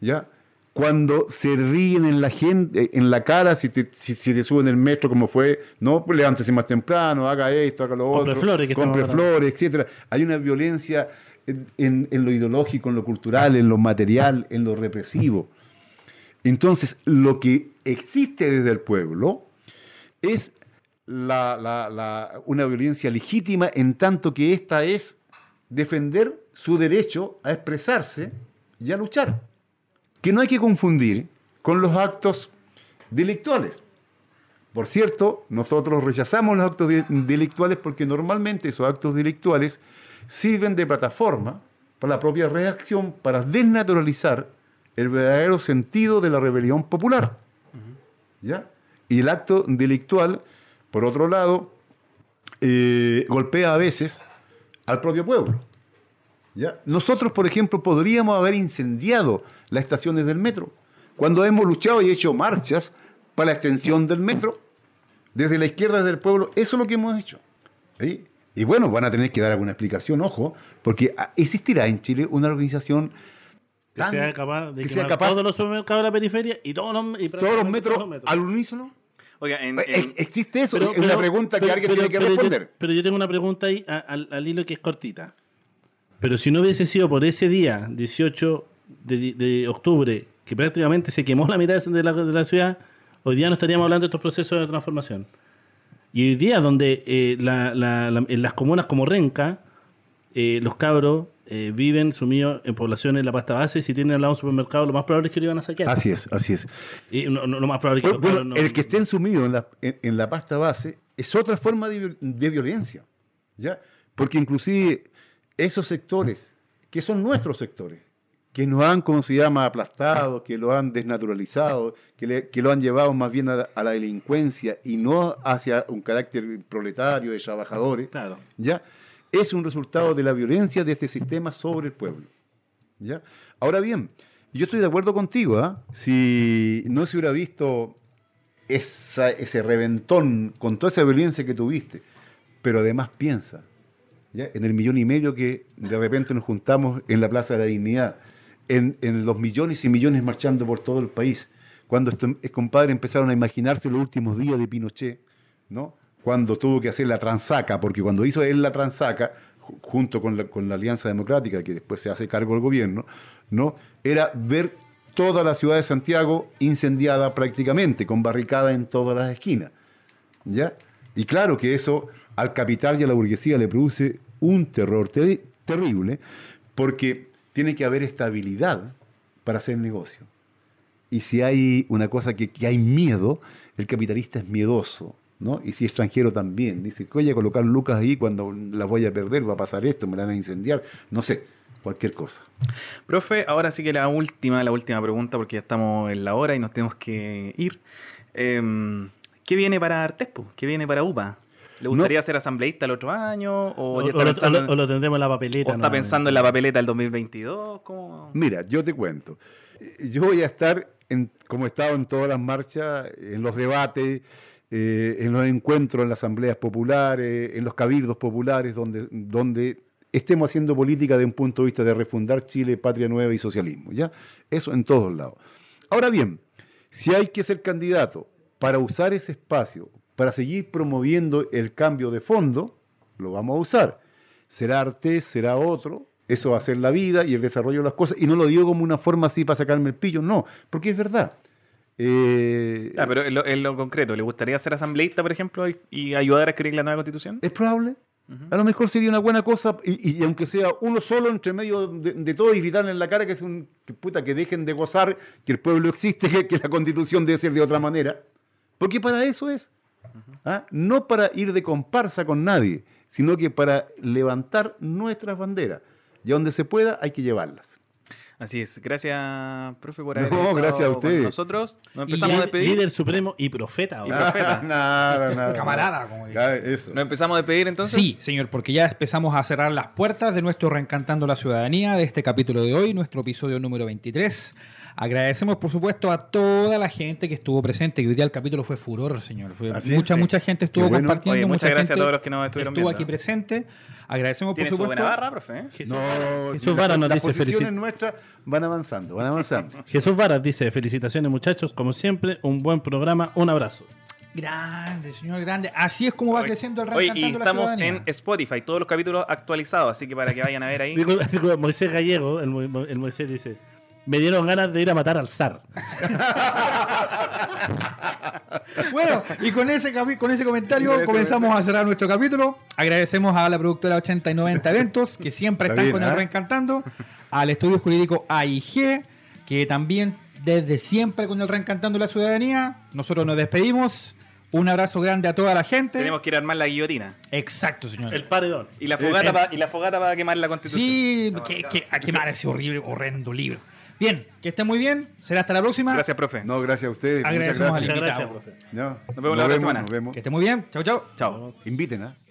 ¿Ya? Cuando se ríen en la gente, en la cara, si te, si, si te suben el metro como fue, no, pues levántese más temprano, haga esto, haga lo Compre otro, flores, que compre flores, etcétera. Hay una violencia en, lo ideológico, en lo cultural, en lo material, en lo represivo. Entonces, lo que existe desde el pueblo es una violencia legítima en tanto que esta es defender su derecho a expresarse y a luchar. Que no hay que confundir con los actos delictuales. Por cierto, nosotros rechazamos los actos de- delictuales porque normalmente esos actos delictuales sirven de plataforma para la propia reacción, para desnaturalizar el verdadero sentido de la rebelión popular. ¿Ya? Y el acto delictual, por otro lado, eh, golpea a veces al propio pueblo. ¿Ya? Nosotros, por ejemplo, podríamos haber incendiado las estaciones del metro cuando hemos luchado y hecho marchas para la extensión del metro. Desde la izquierda del pueblo, eso es lo que hemos hecho. ¿sí? Y bueno, van a tener que dar alguna explicación, ojo, porque ah, existirá en Chile una organización Que tan- sea capaz de que sea capaz todos los supermercados de la periferia y todos los, y todos los metros todos los al unísono. Oiga, en, en- existe eso, Pero- es una pero- pregunta que pero- alguien pero- tiene que pero yo- responder. pero yo tengo una pregunta ahí a- al, al hilo que es cortita. Pero si no hubiese sido por ese día, 18 de, de octubre, que prácticamente se quemó la mitad de la, de la ciudad, hoy día no estaríamos hablando de estos procesos de transformación. Y hoy día, donde eh, la- la- la- en las comunas como Renca, eh, los cabros eh, viven sumidos en poblaciones en la pasta base, si tienen al lado un supermercado, lo más probable es que lo iban a saquear. Así es, así es. Y no- no- lo más probable es que Bueno, no- el que estén sumidos en la, en, en la pasta base es otra forma de, de violencia, ¿ya? Porque inclusive esos sectores, que son nuestros sectores, que nos han, como se llama, aplastado, que lo han desnaturalizado, que, le- que lo han llevado más bien a, a la delincuencia y no hacia un carácter proletario de trabajadores, Claro. ¿ya? Es un resultado de la violencia de este sistema sobre el pueblo. ¿ya? Ahora bien, yo estoy de acuerdo contigo, ¿ah? Si no se hubiera visto esa- ese reventón con toda esa violencia que tuviste, pero además piensa, ¿ya? En el millón y medio que de repente nos juntamos en la Plaza de la Dignidad, en, los millones y millones marchando por todo el país, cuando estos eh, compadres empezaron a imaginarse los últimos días de Pinochet, ¿no? Cuando tuvo que hacer la transaca, porque cuando hizo él la transaca, ju- junto con la, con la Alianza Democrática, que después se hace cargo del gobierno, ¿no? Era ver toda la ciudad de Santiago incendiada prácticamente, con barricada en todas las esquinas. ¿Ya? Y claro que eso al capital y a la burguesía le produce un terror te- terrible, porque tiene que haber estabilidad para hacer negocio. Y si hay una cosa que, hay miedo, el capitalista es miedoso, ¿no? Y si extranjero también. Dice, oye, colocar lucas ahí cuando las voy a perder, va a pasar esto, me la van a incendiar, no sé, cualquier cosa. Profe, ahora sí que la última, la última pregunta, porque ya estamos en la hora y nos tenemos que ir. Em, ¿Qué viene para Artespo? ¿Qué viene para UPA? ¿Le gustaría ser asambleísta el otro año? ¿O, O, ya o está, lo, pensando, o lo- en- o lo tendremos en la papeleta. o está pensando en la papeleta del 2022? ¿Cómo? Mira, yo te cuento. Yo voy a estar, en, como he estado en todas las marchas, en los debates, eh, en los encuentros, en las asambleas populares, en los cabildos populares, donde, donde estemos haciendo política de un punto de vista de refundar Chile, patria nueva y socialismo. ¿ya? Eso en todos lados. Ahora bien, si hay que ser candidato para usar ese espacio, para seguir promoviendo el cambio de fondo, lo vamos a usar. Será Artés, será otro, eso va a ser la vida y el desarrollo de las cosas. Y no lo digo como una forma así para sacarme el pillo, no, porque es verdad. Eh, Ah, pero en lo, en lo concreto, ¿le gustaría ser asambleísta, por ejemplo, y, y ayudar a escribir la nueva constitución? ¿Es probable? A lo mejor sería una buena cosa, y, y aunque sea uno solo entre medio de, de todo y gritarle en la cara que es un que, puta, que dejen de gozar, que el pueblo existe, que, que la constitución debe ser de otra manera. Porque para eso es. ¿Ah? No para ir de comparsa con nadie, sino que para levantar nuestras banderas. Y a donde se pueda hay que llevarlas. Así es. Gracias, profe, por haber No, estado gracias a con ustedes. nosotros. Nos Y empezamos a despedir. Líder supremo y profeta. Y ahora. profeta. nada, nada. Camarada, como eso. Nos empezamos a despedir entonces. Sí, señor, porque ya empezamos a cerrar las puertas de nuestro Reencantando la Ciudadanía de este capítulo de hoy, nuestro episodio número 23. Agradecemos, por supuesto, a toda la gente que estuvo presente, que hoy día el capítulo fue furor, señor. Fue- mucha, sí. mucha gente estuvo bueno. compartiendo. Oye, muchas mucha gracias a gente todos los que nos estuvieron Estuvo viendo. aquí presente. Agradecemos, por Tiene su supuesto. buena barra, profe. ¿eh? Jesús, No, Jesús las- Vara nos las dice posiciones felicitaciones. nuestras van avanzando, van avanzando. Jesús Varas dice felicitaciones muchachos, como siempre, un buen programa, un abrazo. Grande, señor, grande. Así es como va Oye, creciendo el Oye, y la estamos Ciudadanía. en Spotify, todos los capítulos actualizados, así que para que vayan a ver ahí. Moisés Gallego, el, Mo- el Moisés dice, me dieron ganas de ir a matar al zar. Bueno, y con ese, con ese comentario Con ese comenzamos a cerrar nuestro capítulo. Agradecemos a la productora 80 y 90 Eventos, que siempre Está están bien, con el ¿eh? Reencantando. Al estudio jurídico AIG, que también desde siempre con el Reencantando la Ciudadanía. Nosotros nos despedimos. Un abrazo grande a toda la gente. Tenemos que ir a armar la guillotina. Exacto, señor. El paredón. Y la fogata, Eh, pa- y la fogata para quemar la constitución. Sí, que, que- a quemar ese horrible, horrendo libro. Bien, que estén muy bien. Será hasta la próxima. Gracias, profe. No, gracias a ustedes. Muchas Agradecemos gracias. Muchas gracias, profe. No, Nos vemos la otra semana. Nos vemos. Que estén muy bien. Chau, chau. Chao. Inviten, ¿ah? Victor